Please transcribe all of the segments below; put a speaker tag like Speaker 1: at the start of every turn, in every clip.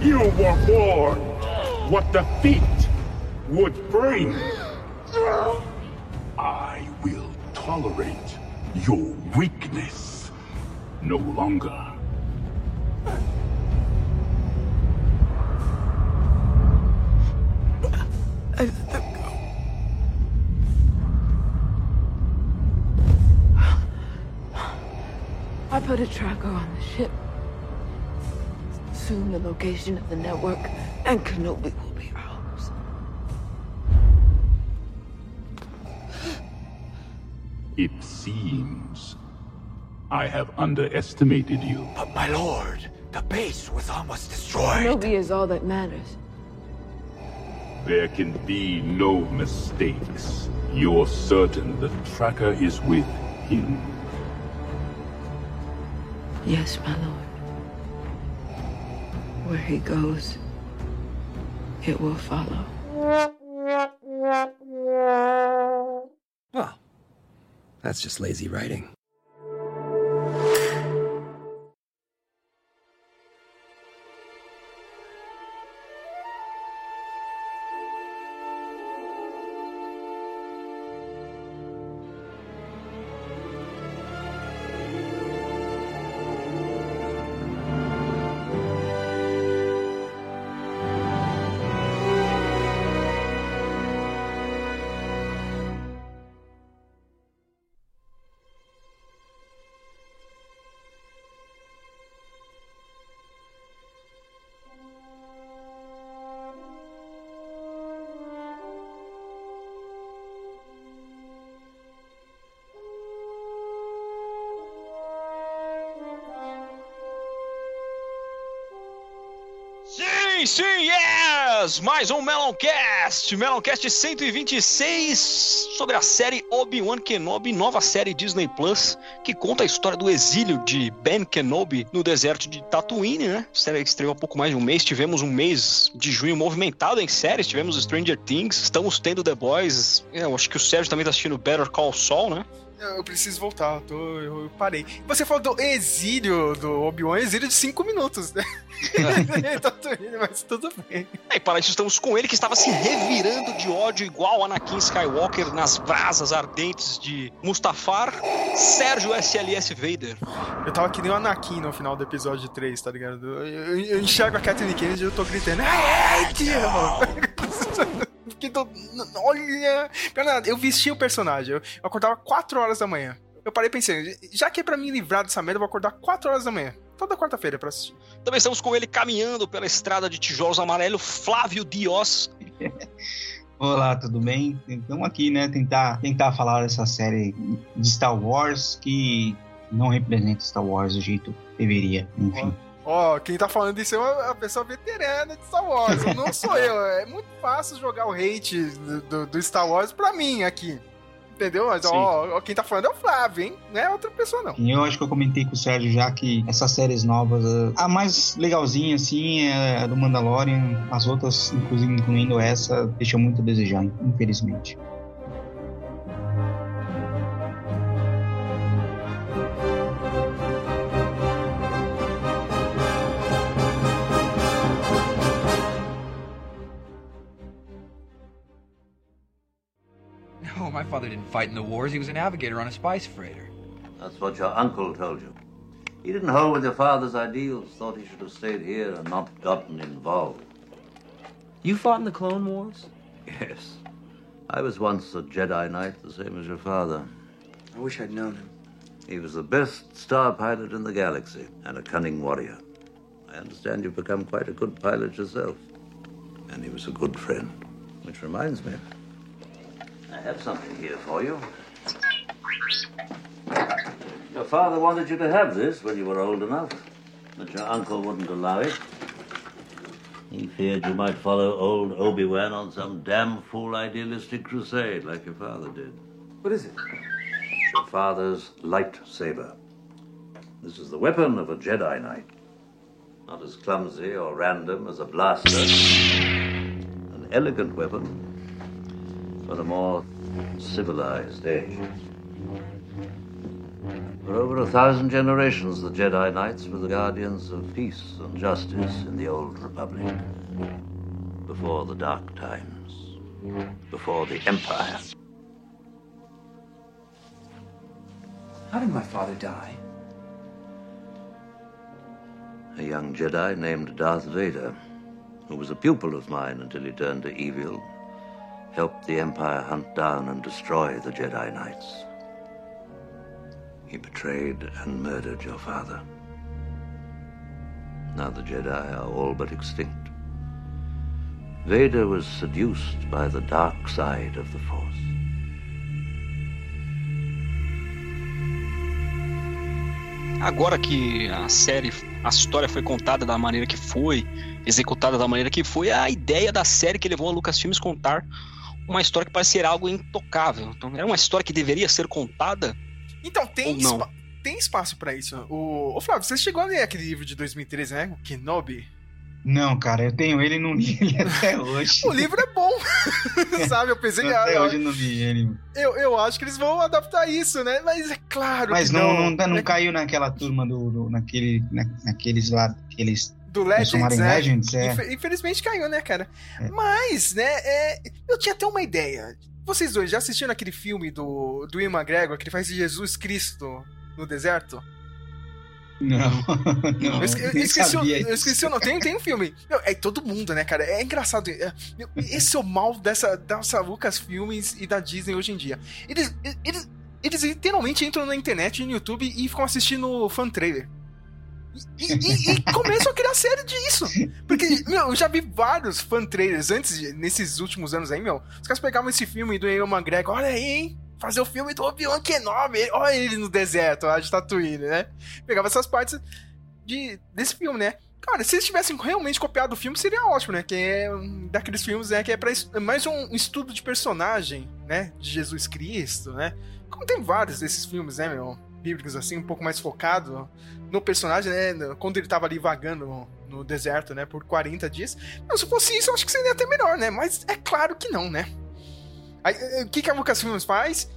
Speaker 1: You were warned what defeat would bring. I will tolerate your weakness no longer.
Speaker 2: I put a tracker on the ship. Soon the location of the network and Kenobi will be ours.
Speaker 1: It seems I have underestimated you.
Speaker 3: But my lord, the base was almost destroyed.
Speaker 2: Kenobi is all that matters.
Speaker 1: There can be no mistakes. You're certain the tracker is with him.
Speaker 2: Yes, my lord. Where he goes, it will follow.
Speaker 4: Well, that's just lazy writing.
Speaker 5: Mais um Meloncast! Meloncast 126 sobre a série Obi-Wan Kenobi, nova série Disney Plus, que conta a história do exílio de Ben Kenobi no deserto de Tatooine, né? A série estreou há pouco mais de um mês, tivemos um mês de junho movimentado em séries, tivemos Stranger Things, estamos tendo The Boys, é, eu acho que o Sérgio também tá assistindo Better Call Saul, né?
Speaker 6: Eu preciso voltar, eu, tô, eu parei. Você falou do exílio do Obi-Wan, exílio de 5 minutos, né? Tatooine, mas tudo bem.
Speaker 5: E para isso estamos com ele que estava se revirando de ódio igual Anakin Skywalker nas brasas ardentes de Mustafar, Sérgio SLS Vader.
Speaker 6: Eu tava que nem o Anakin no final do episódio 3, tá ligado? Eu, eu- eu enxergo a Kathleen Kennedy e eu tô gritando, ai, tio! Que tô- Olha! Eu vestia o personagem, eu eu acordava 4 horas da manhã. Eu parei pensando, já que é pra me livrar dessa merda, eu vou acordar 4 horas da manhã. Toda quarta-feira pra assistir.
Speaker 5: Também estamos com ele caminhando pela estrada de tijolos amarelo, Flávio Dios.
Speaker 7: Olá, tudo bem? Estamos aqui, né? Tentar, tentar falar dessa série de Star Wars que não representa Star Wars do jeito que deveria. Enfim.
Speaker 6: Ó, quem tá falando isso é uma, uma pessoa veterana de Star Wars, não sou eu. É muito fácil jogar o hate do, do- do Star Wars pra mim aqui. Entendeu? Mas ó, ó, quem tá falando é o Flávio, hein? Não é outra pessoa, não.
Speaker 7: Eu acho que eu comentei com o Sérgio já que essas séries novas, eh, a mais legalzinha assim é a do Mandalorian, as outras, inclusive incluindo essa, deixam muito a desejar, infelizmente.
Speaker 8: No, my father didn't fight in the wars. He was a navigator on a spice freighter.
Speaker 9: That's what your uncle told you. He didn't hold with your father's ideals, thought he should have stayed here and not gotten involved.
Speaker 8: You fought in the Clone Wars?
Speaker 9: Yes. I was once a Jedi Knight, the same as your father.
Speaker 8: I wish I'd known him.
Speaker 9: He was the best star pilot in the galaxy and a cunning warrior. I understand you've become quite a good pilot yourself. And he was a good friend. Which reminds me, I have something here for you. Your father wanted you to have this when you were old enough, but your uncle wouldn't allow it. He feared you might follow old Obi-Wan on some damn fool idealistic crusade like your father did.
Speaker 8: What is it?
Speaker 9: Your father's lightsaber. This is the weapon of a Jedi Knight. Not as clumsy or random as a blaster. An elegant weapon for a more civilized age. For over a thousand generations, the Jedi Knights were the guardians of peace and justice in the Old Republic. Before the Dark Times. Before the Empire.
Speaker 8: How did my father die?
Speaker 9: A young Jedi named Darth Vader, who was a pupil of mine until he turned to evil, helped the Empire hunt down and destroy the Jedi Knights. He betrayed and murdered your father. Now the Jedi are all but extinct. Vader was seduced by the dark side of the Force.
Speaker 5: Agora que a série, a história foi contada da maneira que foi, executada da maneira que foi, a ideia da série que levou a Lucasfilmes contar uma história que parece ser algo intocável. Então, era uma história que deveria ser contada?
Speaker 6: Então, tem,
Speaker 5: Ou não?
Speaker 6: espa- tem espaço pra isso. O... Ô, Flávio, você chegou a ler aquele livro de 2013, né? O Kenobi?
Speaker 7: Não, cara, eu tenho ele e não li ele até hoje.
Speaker 6: O livro é bom, sabe? Eu pensei,
Speaker 7: até
Speaker 6: ah,
Speaker 7: hoje eu não li ele.
Speaker 6: eu, eu acho que eles vão adaptar isso, né? Mas é claro
Speaker 7: Mas
Speaker 6: que
Speaker 7: não,
Speaker 6: não.
Speaker 7: não, não,
Speaker 6: É
Speaker 7: caiu naquela turma do, do- naquele, na, naqueles lá, aqueles
Speaker 6: do Legends, né?
Speaker 7: Legends, é.
Speaker 6: Infe- Infelizmente caiu, né, cara?
Speaker 7: É.
Speaker 6: Mas, né, é, eu tinha até uma ideia. Vocês dois já assistiram aquele filme do, do Ian McGregor que ele faz de Jesus Cristo no deserto?
Speaker 7: Não, não,
Speaker 6: Eu, esque- eu esqueci, o, eu esqueci o nome. Tem, tem um filme. Meu, é todo mundo, né, cara? É engraçado. É- meu, esse é o mal dessa, dessa Lucas Filmes e da Disney hoje em dia. Eles, eles, eles literalmente entram na internet e no YouTube e ficam assistindo fan trailer. E, e- e começam a criar série disso. Porque, meu, eu já vi vários fan trailers antes, nesses últimos anos aí, meu. Os caras pegavam esse filme do Ian McGregor, olha aí, hein? Fazer o filme do Obi-Wan Kenobi, olha ele no deserto, lá de Tatooine, né? Pegava essas partes de, desse filme, né? Cara, se eles tivessem realmente copiado o filme, seria ótimo, né? Que é um daqueles filmes, né? Que é pra, es- mais um estudo de personagem, né? De Jesus Cristo, né? Como tem vários desses filmes, né, meu? Bíblicos, assim, um pouco mais focado no personagem, né? Quando ele tava ali vagando no, no deserto, né? Por 40 dias. Não, se fosse isso, eu acho que seria até melhor, né? Mas é claro que não, né? Aí, eh, o que, que a Lucasfilmes faz?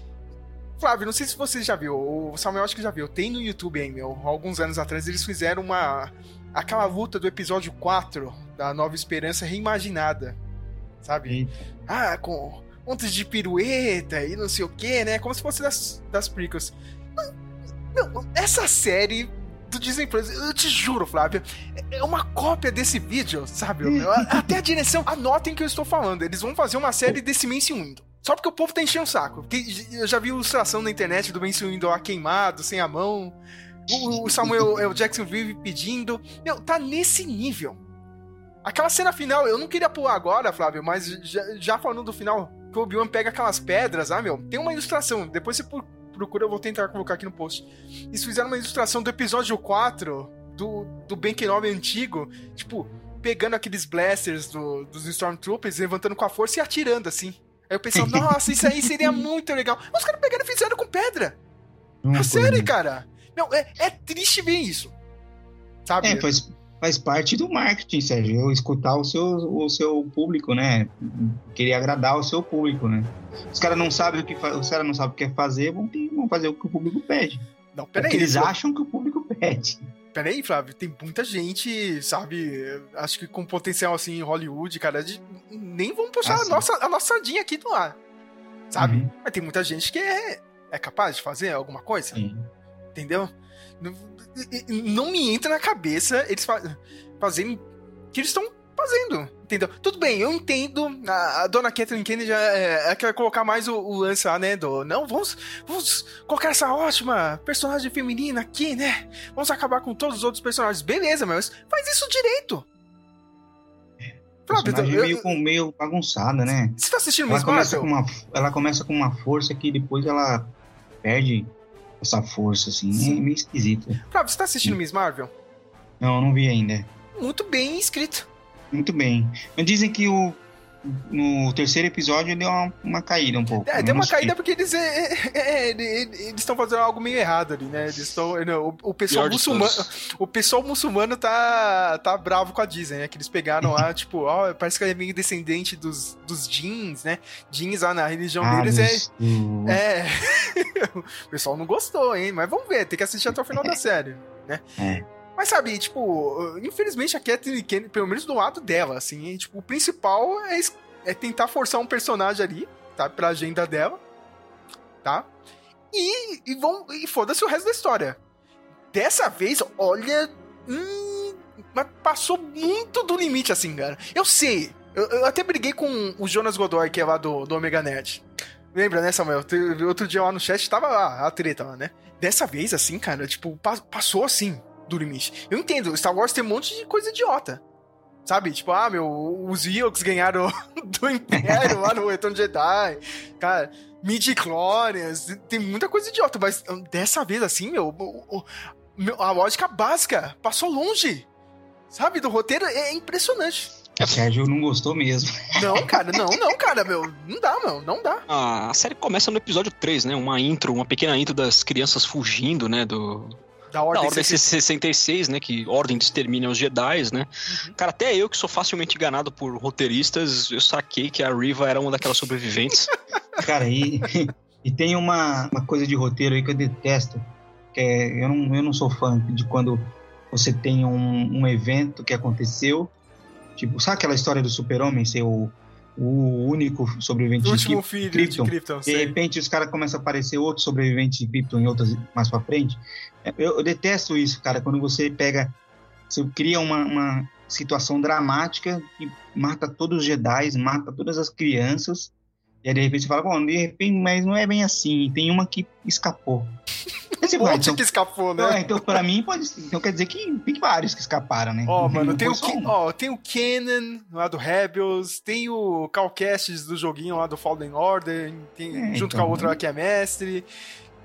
Speaker 6: Flávio, não sei se você já viu, o Samuel acho que já viu. Tem no YouTube, hein, meu? Alguns anos atrás eles fizeram uma. aquela luta do episódio 4 da Nova Esperança reimaginada. Sabe? Ah, com montes de pirueta e não sei o que, né? Como se fosse das, das prequels. Meu, essa série do Disney Plus, eu te juro, Flávio, é uma cópia desse vídeo, sabe? Até a direção, anotem que eu estou falando. Eles vão fazer uma série desse Mace Windu. Só porque o povo tá enchendo o saco. Eu já vi ilustração na internet do Mace Windu lá queimado, sem a mão. O, o Samuel L. Jackson vive pedindo. Meu, tá nesse nível. Aquela cena final, eu não queria pular agora, Flávio, mas já, já falando do final, que o Obi-Wan pega aquelas pedras, ah, meu, tem uma ilustração, depois você procura, eu vou tentar colocar aqui no post. Eles fizeram uma ilustração do episódio 4 do, do Ben Kenobi antigo, tipo, pegando aqueles blasters do- dos Stormtroopers, levantando com a força e atirando, assim. Aí eu pensei, nossa, isso aí seria muito legal. Os caras pegaram e fizeram com pedra. A
Speaker 7: coisa-
Speaker 6: série, cara. Não, é, é triste ver isso. Sabe?
Speaker 7: É, faz, faz parte do marketing, Sérgio. Eu escutar o seu, o seu público, né? Querer agradar o seu público, né? Os caras não sabem o que os caras não sabem o que quer fazer, vão, ter- vão fazer o que o público pede.
Speaker 6: Não,
Speaker 7: É
Speaker 6: peraí.
Speaker 7: eles
Speaker 6: Flávio.
Speaker 7: acham que o público pede.
Speaker 6: Peraí, Flávio, tem muita gente, sabe? Acho que com potencial assim em Hollywood, cara, de- nem vamos puxar
Speaker 7: Ah,
Speaker 6: a, nossa, a nossa sardinha aqui do ar. Sabe?
Speaker 7: Uhum.
Speaker 6: Mas tem muita gente que é, é capaz de fazer alguma coisa,
Speaker 7: Sim.
Speaker 6: entendeu? Não, não me entra na cabeça eles fa fazerem o que eles estão fazendo, entendeu? Tudo bem, eu entendo. A, a dona Kathleen Kennedy já é, ela quer colocar mais o, o lance lá, né? Do, não, vamos, vamos colocar essa ótima personagem feminina aqui, né? Vamos acabar com todos os outros personagens. Beleza, mas faz isso direito. Flávio,
Speaker 7: Personagem
Speaker 6: eu-
Speaker 7: meio, com- meio bagunçada, né?
Speaker 6: você tá assistindo
Speaker 7: Ela começa, com uma, ela começa com uma força que depois ela perde essa força, assim.
Speaker 6: Sim.
Speaker 7: É meio esquisito.
Speaker 6: Flávio, você tá assistindo Miss Marvel?
Speaker 7: Não, não vi ainda.
Speaker 6: Muito bem escrito.
Speaker 7: Muito bem. Mas dizem que o, no terceiro episódio deu uma, uma caída um pouco.
Speaker 6: É,
Speaker 7: Eu
Speaker 6: deu uma caída porque eles é, é, é, eles estão fazendo algo meio errado ali, né? Eles estão. O, o pessoal
Speaker 5: Pior
Speaker 6: muçulmano. O pessoal muçulmano tá, tá bravo com a Disney, né? Que eles pegaram lá, tipo, ó, parece que ele é meio descendente dos, dos jeans, né? Jeans lá na religião
Speaker 7: Ah,
Speaker 6: deles é.
Speaker 7: do-
Speaker 6: É. o pessoal não gostou, hein? Mas vamos ver, tem que assistir até o final da série, né?
Speaker 7: É.
Speaker 6: Mas sabe, tipo, infelizmente a Kathleen Kennedy, pelo menos do lado dela, assim, tipo, o principal é, é tentar forçar um personagem ali, tá? Pra agenda dela, tá? E, e vão. E foda-se o resto da história. Dessa vez, olha. Hum, mas passou muito do limite, assim, cara. Eu sei. Eu, eu até briguei com o Jonas Godoy, que é lá do, do Omega Nerd. Lembra, né, Samuel? Outro dia lá no chat tava lá, a treta lá, né? Dessa vez, assim, cara, tipo, pa- passou assim do limite. Eu entendo, Star Wars tem um monte de coisa idiota. Sabe? Tipo, ah, meu, os Ewoks ganharam do Império lá no Retorno Jedi. Cara, midi-chlorians, tem muita coisa idiota, mas hum, dessa vez, assim, meu, a lógica básica passou longe. Sabe? Do roteiro é impressionante.
Speaker 7: O Sérgio não gostou mesmo.
Speaker 6: Não, cara, não, não, cara, meu. Não dá, meu, não dá.
Speaker 5: A série começa no episódio 3, né? Uma intro, uma pequena intro das crianças fugindo, né? Do,
Speaker 6: Da
Speaker 5: da
Speaker 6: ordem,
Speaker 5: Ordem
Speaker 6: 66.
Speaker 5: 66, né? Que ordem de extermínio aos Jedi, né? Cara, até eu que sou facilmente enganado por roteiristas, eu saquei que a Riva era uma daquelas sobreviventes.
Speaker 7: Cara, e, e tem uma, uma coisa de roteiro aí que eu detesto. Que é, eu, não, eu não sou fã de quando você tem um, um evento que aconteceu. Tipo, sabe aquela história do super-homem ser o, o único sobrevivente
Speaker 6: O
Speaker 7: de
Speaker 6: último
Speaker 7: Kryp-
Speaker 6: filho
Speaker 7: Krypton?
Speaker 6: de Krypton,
Speaker 7: De repente os caras começam a aparecer outros sobreviventes de Krypton em outras mais pra frente. Eu, eu detesto isso, cara, quando você pega. Você cria uma, uma situação dramática que mata todos os Jedi, mata todas as crianças. E aí de repente você fala, bom, de repente, mas não é bem assim. Tem uma que escapou. Você
Speaker 6: Um
Speaker 7: então,
Speaker 6: que escapou, né?
Speaker 7: então pra mim pode. Então quer dizer que tem vários que escaparam, né?
Speaker 6: Ó, mano,
Speaker 7: Não
Speaker 6: tem o,
Speaker 7: um.
Speaker 6: ó, tem o Kenan lá do Rebels, tem o Calcastes do joguinho lá do Fallen Order, tem-
Speaker 7: É,
Speaker 6: junto
Speaker 7: então,
Speaker 6: com a outra
Speaker 7: né?
Speaker 6: lá que é mestre.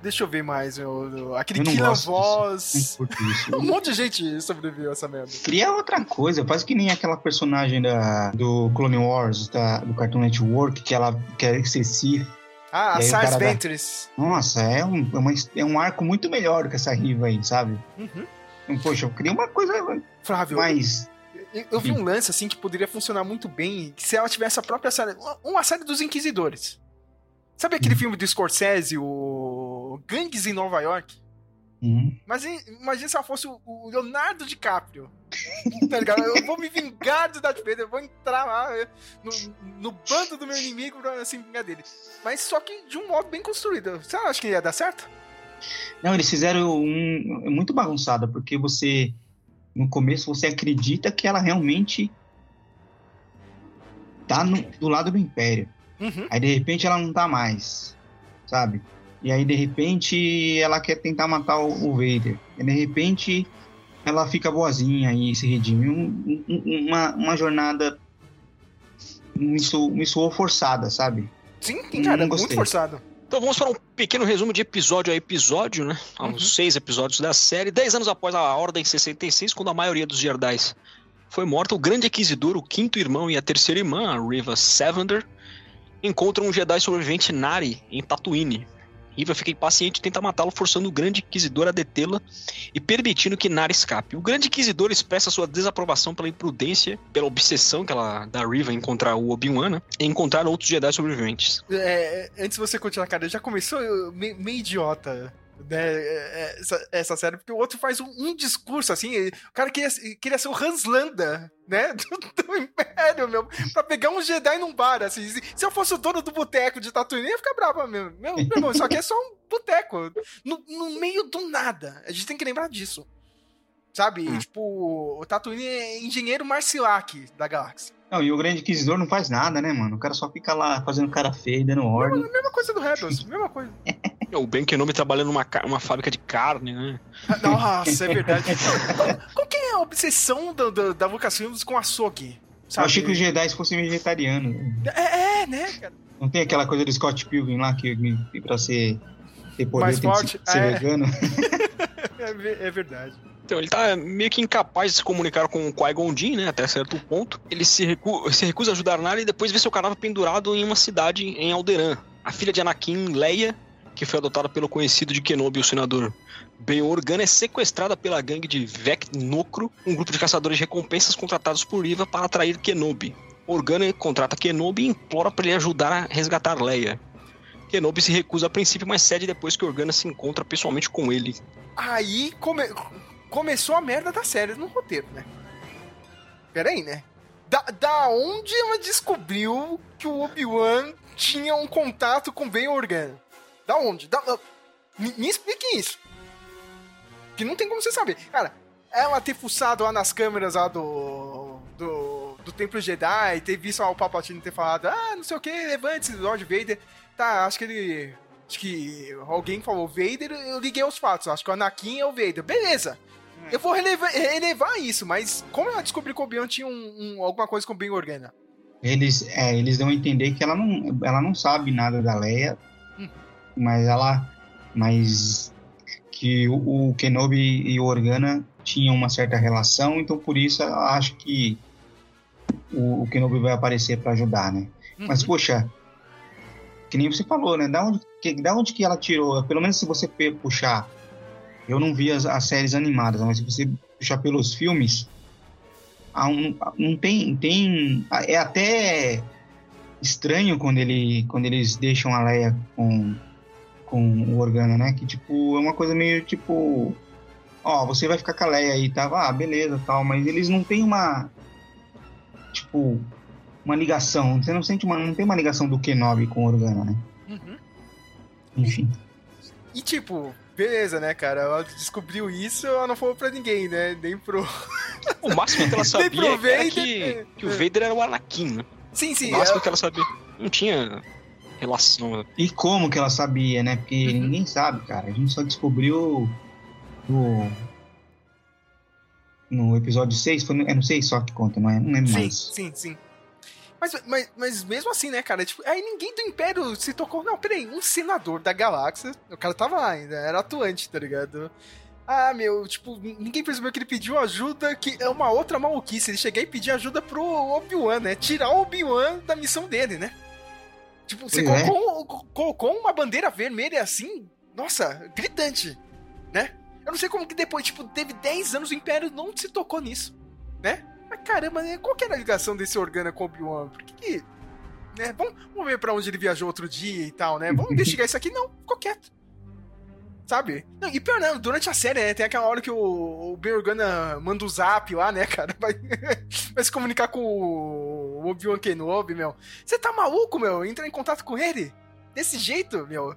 Speaker 6: Deixa eu ver mais, meu, aquele
Speaker 7: Eu gosto disso.
Speaker 6: Voz. Um monte de gente sobreviveu a essa merda.
Speaker 7: Cria outra coisa, faz que nem aquela personagem da, do Clone Wars, da- do Cartoon Network, que ela quer ser Sith.
Speaker 6: Ah, a Sars
Speaker 7: cara dá-
Speaker 6: Ventress.
Speaker 7: Nossa, é um, é, uma- é um arco muito melhor que essa riva aí, sabe?
Speaker 6: Uhum.
Speaker 7: Então, Poxa, eu queria uma coisa
Speaker 6: Flávio,
Speaker 7: mais.
Speaker 6: eu, eu vi um lance assim que poderia funcionar muito bem que se ela tivesse a própria série. uma- Uma série dos Inquisidores. Sabe aquele filme do Scorsese, o Gangues em Nova York?
Speaker 7: Hum,
Speaker 6: Mas imagina se ela fosse o- Leonardo DiCaprio. tá ligado? Eu vou me vingar do Darth Vader, eu vou entrar lá eh, no, no bando do meu inimigo pra se vingar dele. Mas só que de um modo bem construído. Você acha que ia dar certo?
Speaker 7: Não, eles fizeram um. É muito bagunçado, porque você. No começo você acredita que ela realmente tá no- do lado do Império.
Speaker 6: Uhum.
Speaker 7: Aí de repente ela não tá mais, sabe? E aí de repente ela quer tentar matar o, o Vader. E de repente ela fica boazinha e se redime. Um- um- uma, uma jornada me soou, me soou forçada, sabe?
Speaker 6: Sim,
Speaker 7: Não
Speaker 6: cara, muito
Speaker 7: gostei.
Speaker 6: forçado.
Speaker 5: Então vamos para um pequeno resumo de episódio a episódio, né? Aos
Speaker 6: Uhum.
Speaker 5: seis episódios da série. Dez anos após a Ordem 66, quando a maioria dos Jedi foi morta, o Grande Inquisidor, o quinto irmão e a terceira irmã, a Riva Savander, encontram um Jedi sobrevivente Nari em Tatooine. Riva fica impaciente e tenta matá-lo, forçando o Grande Inquisidor a detê-la e permitindo que Nari escape. O Grande Inquisidor expressa sua desaprovação pela imprudência, pela obsessão que ela, da Riva em encontrar o Obi-Wan, né? E encontrar outros Jedi sobreviventes.
Speaker 6: É, antes de você continuar, cara, já começou eu, me- meio idiota. Né, é, essa, essa série, porque o outro faz um, um discurso assim. ele- O cara queria, queria ser o Hans Landa, né? Do, do Império, meu, pra pegar um Jedi num bar, assim. Se, se eu fosse o dono do boteco de Tatooine, eu ia ficar bravo, meu. Meu, meu irmão, isso aqui é só um boteco. No, no meio do nada. A gente tem que lembrar disso. Sabe? Tipo, o Tatooine é engenheiro Marcilac da galáxia.
Speaker 7: Não, e o Grande Inquisidor não faz nada, né, mano? O cara só fica lá fazendo cara feia, e dando ordem.
Speaker 6: Mesma coisa do Rebels, mesma coisa.
Speaker 5: O Ben Kenobi trabalhando numa uma fábrica de carne, né?
Speaker 6: Nossa, é verdade. Qual, que é a obsessão do, do, da Lucasfilms com açougue?
Speaker 7: Eu achei que os Jedi fossem vegetarianos.
Speaker 6: É, é, né, cara?
Speaker 7: Não tem aquela coisa do Scott Pilgrim lá que, que pra ser ter poder
Speaker 6: Mais
Speaker 7: tem que
Speaker 6: forte?
Speaker 7: ser, ser
Speaker 6: É.
Speaker 7: vegano?
Speaker 6: É, é verdade.
Speaker 5: Então, ele tá meio que incapaz de se comunicar com o Qui-Gon Jinn, né? Até certo ponto. Ele se, recu- se recusa a ajudar Nari e depois vê seu cadáver pendurado em uma cidade em Alderaan. A filha de Anakin, Leia, que foi adotada pelo conhecido de Kenobi, o senador Ben Organa, é sequestrada pela gangue de Vec Nocro, um grupo de caçadores de recompensas contratados por Riva para atrair Kenobi. Organa contrata Kenobi e implora para ele ajudar a resgatar Leia. Kenobi se recusa a princípio, mas cede depois que Organa se encontra pessoalmente com ele.
Speaker 6: Aí come- começou a merda da série no roteiro, né? Pera aí, né? Da, da onde ela descobriu que o Obi-Wan tinha um contato com Ben Organa? Da onde? Da, da- me, me explique isso. Que não tem como você saber. Cara, ela ter fuçado lá nas câmeras lá do. do, do Templo Jedi, ter visto lá o Palpatine ter falado, ah, não sei o que, levante-se, Lord Vader. Tá, acho que ele. Acho que alguém falou Vader, eu liguei os fatos. Acho que o Anakin é o Vader. Beleza. Eu vou relevar, relevar isso, mas como ela descobriu que o Obi-Wan tinha um, um- alguma coisa com o Ben Organa?
Speaker 7: Eles, é, eles dão a entender que ela não, ela não sabe nada da Leia,
Speaker 6: Hum.
Speaker 7: Mas ela. Mas que o, o Kenobi e o Organa tinham uma certa relação, então por isso ela acha que o, o Kenobi vai aparecer para ajudar, né? Mas,
Speaker 6: Uhum.
Speaker 7: poxa, que nem você falou, né? Da onde, que, da onde que ela tirou? Pelo menos se você puxar. Eu não vi as, as séries animadas, mas se você puxar pelos filmes, um, não tem, tem. É até estranho quando, ele, quando eles deixam a Leia com, com o Organa, né? Que, tipo, é uma coisa meio tipo. Ó, você vai ficar com a Leia aí, tá? Ah, beleza, tal. Mas eles não têm uma. Tipo, uma ligação. Você não sente uma. Não tem uma ligação do Kenobi com o Organa, né?
Speaker 6: Uhum.
Speaker 7: Enfim.
Speaker 6: E tipo, beleza, né, cara? Ela descobriu isso, ela não falou pra ninguém, né? Nem pro.
Speaker 5: O máximo que ela sabia era que,
Speaker 6: é.
Speaker 5: que o Vader era o Anakin, né?
Speaker 6: Sim, sim.
Speaker 5: O máximo
Speaker 6: ela-
Speaker 5: que ela sabia. Não tinha relação.
Speaker 7: E como que ela sabia, né? Porque ninguém sabe, cara. A gente só descobriu no, no episódio 6. Foi no, é no 6 só que conta, não é? Não lembro
Speaker 6: Sim,
Speaker 7: mais.
Speaker 6: sim, sim. Mas, mas, mas mesmo assim, né, cara? Tipo, aí ninguém do Império se tocou. Não, peraí, um senador da galáxia. O cara tava lá ainda, era atuante, tá ligado? Ah, meu, tipo, ninguém percebeu que ele pediu ajuda, que é uma outra maluquice. Ele chegar e pedir ajuda pro Obi-Wan, né? Tirar o Obi-Wan da missão dele, né? Tipo, você
Speaker 7: é.
Speaker 6: colocou, colocou uma bandeira vermelha assim, nossa, gritante, né? Eu não sei como que depois, tipo, teve 10 anos o Império não se tocou nisso, né? Mas caramba, né? qual que era a ligação desse Organa com o Obi-Wan? Por que que... Né? Vamos, vamos ver pra onde ele viajou outro dia e tal, né? Vamos investigar isso aqui. Não, ficou quieto. Sabe? Não, e pior não, durante a série, né? Tem aquela hora que o, o Ben Organa manda o zap lá, né, cara? Vai, vai se comunicar com o Obi-Wan Kenobi, meu. Você tá maluco, meu? Entrar em contato com ele? Desse jeito, meu.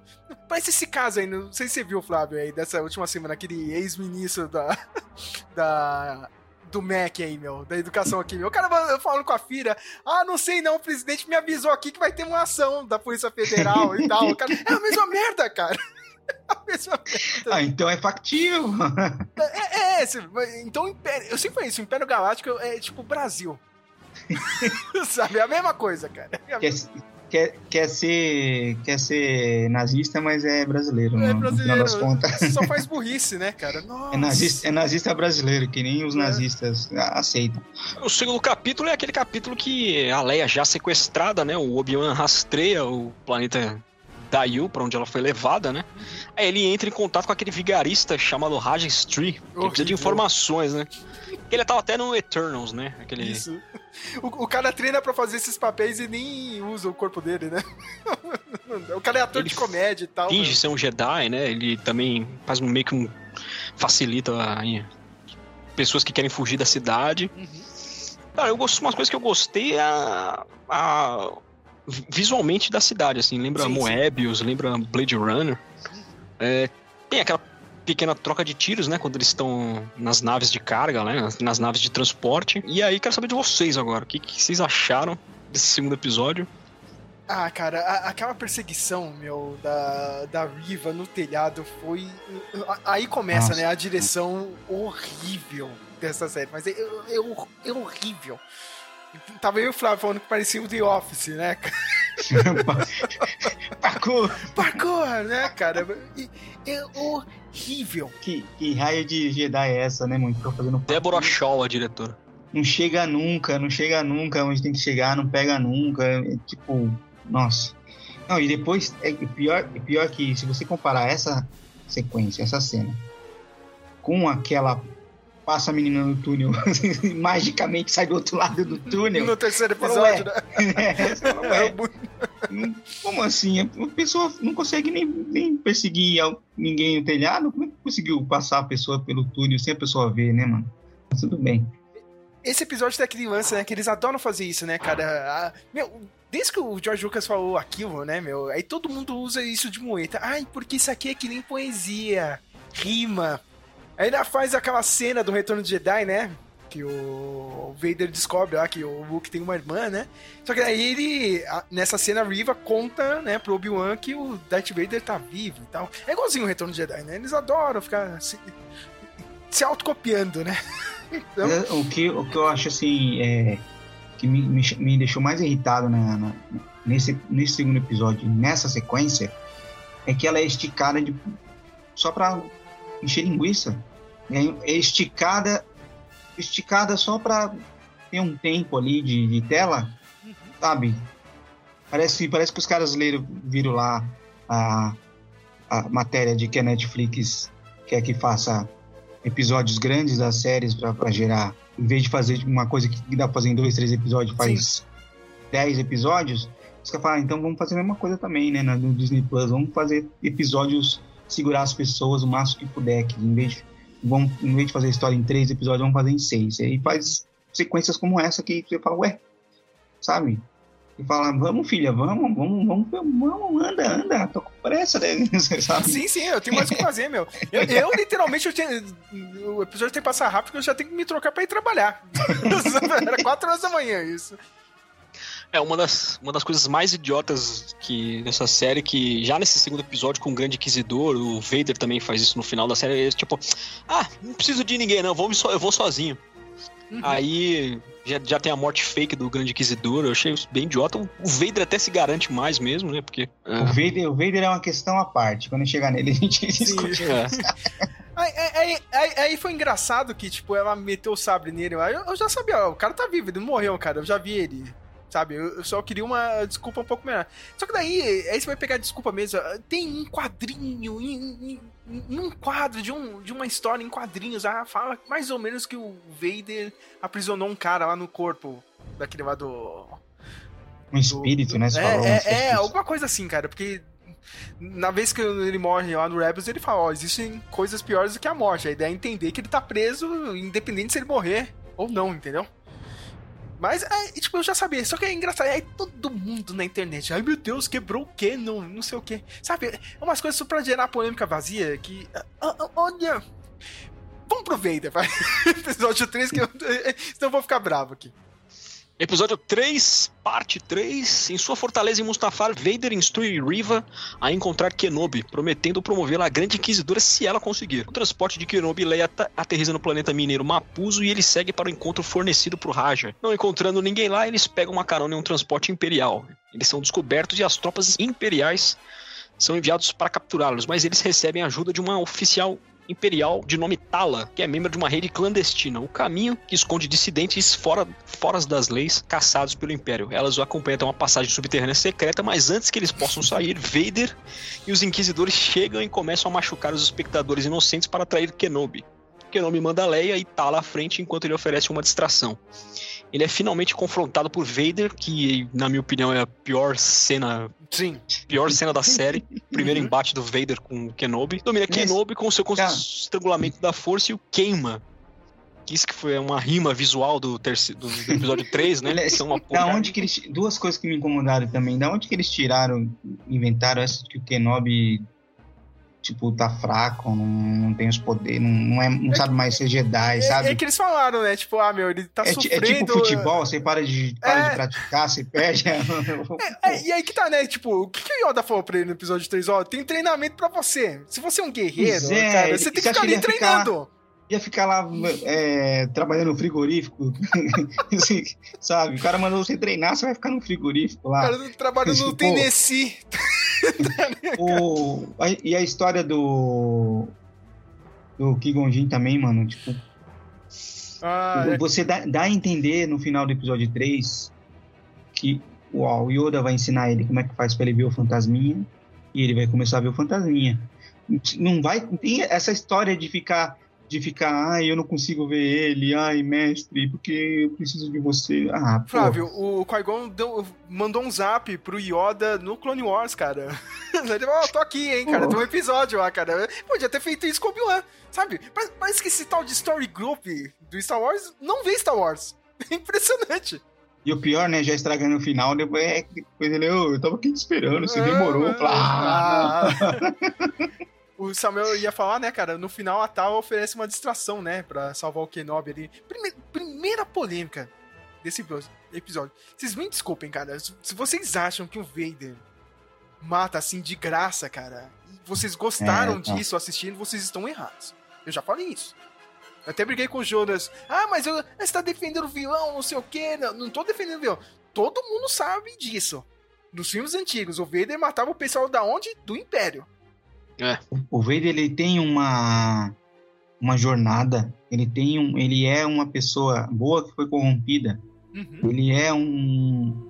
Speaker 6: Parece esse caso aí, não sei se você viu, Flávio, aí, dessa última semana, aquele ex-ministro da. da. Do MEC aí, meu, da educação aqui, meu. O cara falando com a filha, ah, não sei não, o presidente me avisou aqui que vai ter uma ação da Polícia Federal e tal. O cara, é a mesma merda, cara. É a mesma merda.
Speaker 7: Ah, então é factível.
Speaker 6: É, é, esse, então o Império, eu sempre falei isso, o Império Galáctico é tipo Brasil. Sabe, é a mesma coisa, cara. É
Speaker 7: quer, quer, quer, ser, quer ser nazista, mas é brasileiro.
Speaker 6: É
Speaker 7: no, no final das contas.
Speaker 6: brasileiro, só faz burrice, né, cara? Nossa.
Speaker 7: É nazista, é nazista brasileiro, que nem os nazistas aceitam.
Speaker 5: O segundo capítulo é aquele capítulo que a Leia já sequestrada, né? O Obi-Wan rastreia o planeta Dayu, pra onde ela foi levada, né? Aí ele entra em contato com aquele vigarista chamado Raj Stree, que precisa de informações, né? Ele tava até no Eternals, né? Aquele...
Speaker 6: Isso. O, o cara treina pra fazer esses papéis e nem usa o corpo dele, né? o cara é ator
Speaker 5: Ele
Speaker 6: de comédia e tal.
Speaker 5: finge
Speaker 6: né?
Speaker 5: ser um Jedi, né? Ele também faz um meio que um. facilita a- pessoas que querem fugir da cidade.
Speaker 6: Uhum.
Speaker 5: Cara, eu gosto umas coisas que eu gostei é a, a- visualmente da cidade, assim, lembra
Speaker 6: Sim, sim.
Speaker 5: Moebius, lembra Blade Runner. É, tem aquela pequena troca de tiros, né, quando eles estão nas naves de carga, né, nas, naves de transporte. E aí quero saber de vocês agora, o que, que vocês acharam desse segundo episódio?
Speaker 6: Ah, cara, a- aquela perseguição, meu, da, da Riva no telhado foi. Aí começa,
Speaker 7: Nossa.
Speaker 6: né? A direção horrível dessa série. Mas é, é, é- é horrível. Tava eu e o Flávio falando que parecia o The Office, né?
Speaker 7: Parkour!
Speaker 6: Parkour, né, cara? E- É horrível.
Speaker 7: Que, que raio de Jedi é essa, né, mano? Fica fazendo
Speaker 5: Débora Shaw, a diretora.
Speaker 7: não chega nunca, não chega nunca onde tem que chegar, não pega nunca. É, tipo, nossa. Não, e depois, é pior, é pior que se você comparar essa sequência, essa cena, com aquela passa a menina no túnel, magicamente sai do outro lado do túnel.
Speaker 6: No terceiro
Speaker 7: Fala,
Speaker 6: episódio, né?
Speaker 7: É, fala,
Speaker 6: É muito-
Speaker 7: Como assim? A pessoa não consegue nem, nem perseguir ninguém no telhado? Como é que conseguiu passar a pessoa pelo túnel sem a pessoa ver, né, mano? Mas tudo bem.
Speaker 6: Esse episódio da criança, né? Que eles adoram fazer isso, né, cara? Meu, desde que o George Lucas falou aquilo, né, meu? Aí todo mundo usa isso de moeta. Ai, porque isso aqui é que nem poesia. Rima. Ainda faz aquela cena do Retorno de Jedi, né? Que o Vader descobre lá que o Luke tem uma irmã, né? Só que aí ele, nessa cena, a Riva conta, né, pro Obi-Wan que o Darth Vader tá vivo e tal. É igualzinho o Retorno de Jedi, né? Eles adoram ficar se, se autocopiando, né?
Speaker 7: Então... O, que, o que eu acho assim, é, que me, me, me deixou mais irritado na, na, nesse, nesse segundo episódio, nessa sequência, é que ela é esticada de, só pra encher linguiça. É, é esticada, esticada só pra ter um tempo ali de, de tela, sabe? Parece, parece que os caras leram, viram lá a, a matéria de que a Netflix quer que faça episódios grandes das séries para gerar, em vez de fazer uma coisa que dá pra fazer em dois, três episódios, faz Sim. dez episódios, os caras falam, ah, então vamos fazer a mesma coisa também, né, no Disney Plus, vamos fazer episódios, segurar as pessoas o máximo que puder, que em vez de, vamos, em vez de fazer a história em três episódios, vamos fazer em seis, e aí faz sequências como essa que você fala, ué, sabe? e fala, vamos filha, vamos, vamos, vamos, vamos, anda, anda, tô com pressa, né?
Speaker 6: Sim, sim, eu tenho mais o que fazer, meu. Eu, eu literalmente, eu tinha, o episódio tem que passar rápido, porque eu já tenho que me trocar pra ir trabalhar. Era quatro horas da manhã isso.
Speaker 5: É uma das, uma das coisas mais idiotas que nessa série, que já nesse segundo episódio com o Grande Inquisidor, o Vader também faz isso no final da série, é tipo, ah, não preciso de ninguém, não, vou, eu vou sozinho. Uhum. Aí já, já tem a morte fake do Grande Inquisidor, eu achei bem idiota. O Vader até se garante mais mesmo, né? Porque.
Speaker 7: É... O, Vader, o Vader é uma questão à parte. Quando chegar nele, a gente discute. É.
Speaker 6: Aí, aí, aí, aí, foi engraçado que, tipo, ela meteu o sabre nele. Eu, eu já sabia, ó, o cara tá vivo, ele não morreu, cara. Eu já vi ele sabe? Eu, só queria uma desculpa um pouco melhor. Só que daí, aí você vai pegar desculpa mesmo. Tem um quadrinho, em, em, em, um quadro de, um, de uma história em quadrinhos, ah, fala mais ou menos que o Vader aprisionou um cara lá no corpo daquele lá do.
Speaker 7: Um espírito,
Speaker 6: do,
Speaker 7: né?
Speaker 6: Você é, falou, é, é, alguma coisa assim, cara, porque na vez que ele morre lá no Rebels, ele fala, ó, oh, existem coisas piores do que a morte. A ideia é entender que ele tá preso, independente se ele morrer ou não, entendeu? Mas, é, tipo, eu já sabia. Só que é engraçado. Aí todo mundo na internet. Ai, meu Deus, quebrou o quê? Não, sei o quê. Sabe? É umas coisas só pra gerar polêmica vazia que. Uh, olha. Vamos pro Vader, vai. Episódio 3, que eu. Senão eu vou ficar bravo aqui.
Speaker 5: Episódio 3, parte 3. Em sua fortaleza em Mustafar, Vader instrui Riva a encontrar Kenobi, prometendo promovê-la a Grande Inquisidora se ela conseguir. O transporte de Kenobi e Leia aterriza no planeta mineiro Mapuzo e ele segue para o encontro fornecido por Raja. Não encontrando ninguém lá, eles pegam uma carona em um transporte imperial. Eles são descobertos e as tropas imperiais são enviados para capturá-los, mas eles recebem a ajuda de uma oficial imperial de nome Tala, que é membro de uma rede clandestina, o caminho que esconde dissidentes fora, fora das leis caçados pelo Império. Elas o acompanham até uma passagem subterrânea secreta, mas antes que eles possam sair, Vader e os Inquisidores chegam e começam a machucar os espectadores inocentes para atrair Kenobi. Kenobi manda Leia e Tala à frente enquanto ele oferece uma distração ele é finalmente confrontado por Vader, que na minha opinião é a pior cena,
Speaker 6: sim,
Speaker 5: pior cena da série. Primeiro embate do Vader com Kenobi. Domina Kenobi com o seu estrangulamento da força e o queima. Isso que foi uma rima visual do, terceiro, do, episódio 3, né?
Speaker 7: é uma da onde que eles, duas coisas que me incomodaram também. Da onde que eles tiraram, inventaram essa que o Kenobi tipo, tá fraco, não, não tem os poderes, não, não, é, não é sabe mais ser Jedi,
Speaker 6: é,
Speaker 7: sabe?
Speaker 6: É que eles falaram, né? Tipo, ah, meu, ele tá
Speaker 7: é,
Speaker 6: sofrendo...
Speaker 7: É tipo futebol, você para de, para de é. praticar, você perde...
Speaker 6: É, e aí que tá, né? Tipo, o que, que o Yoda falou pra ele no episódio 3? Ó, tem treinamento pra você. Se você é um guerreiro, cara, você tem que ficar ali treinando.
Speaker 7: Ficar ia ficar lá é, trabalhando no frigorífico, assim, sabe? O cara mandou você treinar, você vai ficar no frigorífico lá. O cara
Speaker 6: trabalhando no Tennessee.
Speaker 7: o, a, e a história do do Kigon Jin também, mano, tipo... Ah, é. você é. dá, dá a entender no final do episódio 3 que uau, o Yoda vai ensinar ele como é que faz pra ele ver o fantasminha e ele vai começar a ver o fantasminha. Não vai... Tem essa história de ficar de ficar, ai, eu não consigo ver ele, ai, mestre, porque eu preciso de você. Ah, pô.
Speaker 6: Flávio, o Qui-Gon mandou um zap pro Yoda no Clone Wars, cara. Ele falou, ó, tô aqui, hein, cara,
Speaker 7: Pô.
Speaker 6: tem um episódio lá, cara. Podia ter feito isso com o Obi-Wan, sabe? Parece, que esse tal de Story Group do Star Wars não vê Star Wars. É impressionante.
Speaker 7: E o pior, né, já estragando o final, depois, é, depois ele, "Ô, eu tava aqui te esperando, você demorou. Eu falei, ah,
Speaker 6: Ah. O Samuel ia falar, né, cara? No final a Tal oferece uma distração, né? Pra salvar o Kenobi ali. Prime- primeira polêmica desse epi- episódio. Vocês me desculpem, cara. Se se vocês acham que o Vader mata assim de graça, cara, e vocês gostaram
Speaker 7: É, tá.
Speaker 6: disso assistindo, vocês estão errados. Eu já falei isso. Eu até briguei com o Jonas. Ah, mas eu, você tá defendendo o vilão, não sei o quê. Não, não tô defendendo o vilão. Todo mundo sabe disso. Nos filmes antigos, o Vader matava o pessoal da onde? Do Império.
Speaker 7: O Vader ele tem uma uma jornada, ele tem um, ele é uma pessoa boa que foi corrompida.
Speaker 6: Uhum.
Speaker 7: Ele é um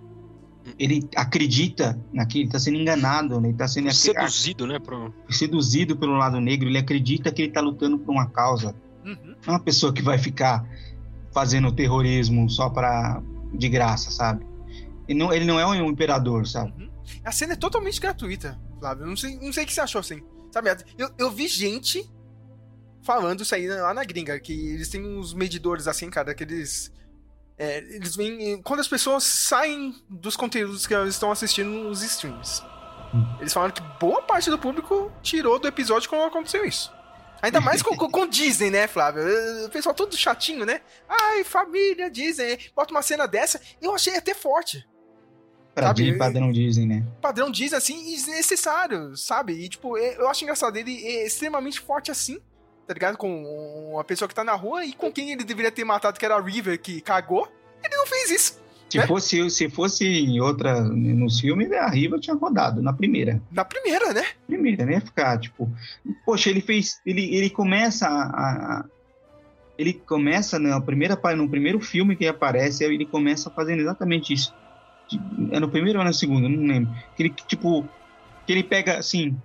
Speaker 7: ele acredita naquilo, ele tá sendo enganado, né? ele tá sendo
Speaker 5: Seduzido, né? Pro...
Speaker 7: seduzido pelo lado negro, ele acredita que ele tá lutando por uma causa.
Speaker 6: Uhum.
Speaker 7: Não é uma pessoa que vai ficar fazendo terrorismo só para de graça, sabe? Ele não, ele não é um imperador, sabe?
Speaker 6: A cena é totalmente gratuita, Flávio. Não sei, não sei o que você achou assim. Sabe, eu, eu vi gente falando isso aí lá na gringa, que eles têm uns medidores assim, cara, que eles. é, eles vêm. Quando as pessoas saem dos conteúdos que elas estão assistindo nos streams. Eles falaram que boa parte do público tirou do episódio quando aconteceu isso. Ainda mais com, com, com Disney, né, Flávio? O pessoal todo chatinho, né? Ai, família, Disney. Bota uma cena dessa. Eu achei até forte.
Speaker 7: Pra
Speaker 6: Sabe,
Speaker 7: padrão dizem, né?
Speaker 6: padrão diz assim, desnecessário, sabe? E, tipo, eu acho engraçado, ele é extremamente forte assim, tá ligado? Com uma pessoa que tá na rua e com quem ele deveria ter matado, que era a River, que cagou. Ele não fez isso.
Speaker 7: Se
Speaker 6: né?
Speaker 7: fosse se fosse em outra nos filmes, a Riva tinha rodado na primeira.
Speaker 6: Na primeira, né?
Speaker 7: Primeira, né? Ficar tipo, poxa, ele fez, ele, ele começa a, a- ele começa na primeira pa- no primeiro filme que aparece, ele começa fazendo exatamente isso. É no primeiro ou no segundo, eu não lembro. Que ele tipo que ele pega assim,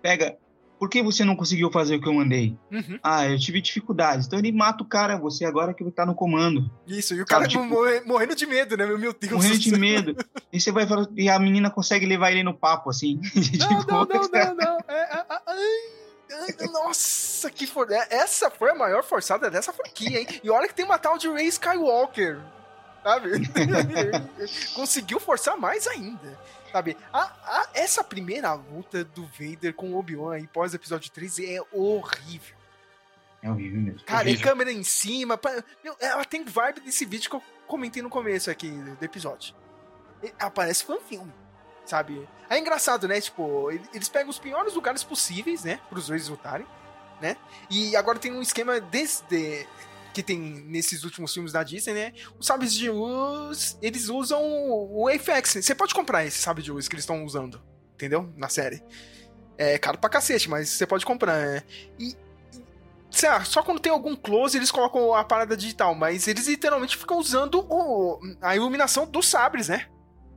Speaker 7: pega por que você não conseguiu fazer o que eu mandei?
Speaker 6: Uhum.
Speaker 7: Ah, eu tive dificuldades. Então ele mata o cara, você agora que tá no comando.
Speaker 6: Isso, e o cara
Speaker 7: tipo-
Speaker 6: morre- morrendo de medo, né? Meu Deus
Speaker 7: morrendo
Speaker 6: do
Speaker 7: de medo. E você vai falar, e a menina consegue levar ele no papo, assim.
Speaker 6: Não,
Speaker 7: Tipo,
Speaker 6: não, não, não, não. É, é, é, nossa, que for... é, Essa foi a maior forçada dessa franquia, hein? E olha que tem uma tal de Ray Skywalker, sabe? Conseguiu forçar mais ainda, sabe? A, a- essa primeira luta do Vader com o Obi-Wan aí pós episódio 3 é horrível.
Speaker 7: É horrível mesmo.
Speaker 6: Cara, e
Speaker 5: Horrível.
Speaker 6: câmera em cima. pa- Meu, ela tem vibe desse vídeo que eu comentei no começo aqui do episódio. E- Ela parece fanfilme, sabe? É engraçado, né? Tipo, ele- eles pegam os piores lugares possíveis, né? Pros dois lutarem, né? E agora tem um esquema desde. Que tem nesses últimos filmes da Disney, né? Os sabres de luz, eles usam o Apex. Você pode comprar esse sabre de luz que eles estão usando, entendeu? Na série. É caro pra cacete, mas você pode comprar. né? E, sei lá, só quando tem algum close eles colocam a parada digital, mas eles literalmente ficam usando o- a iluminação dos sabres, né?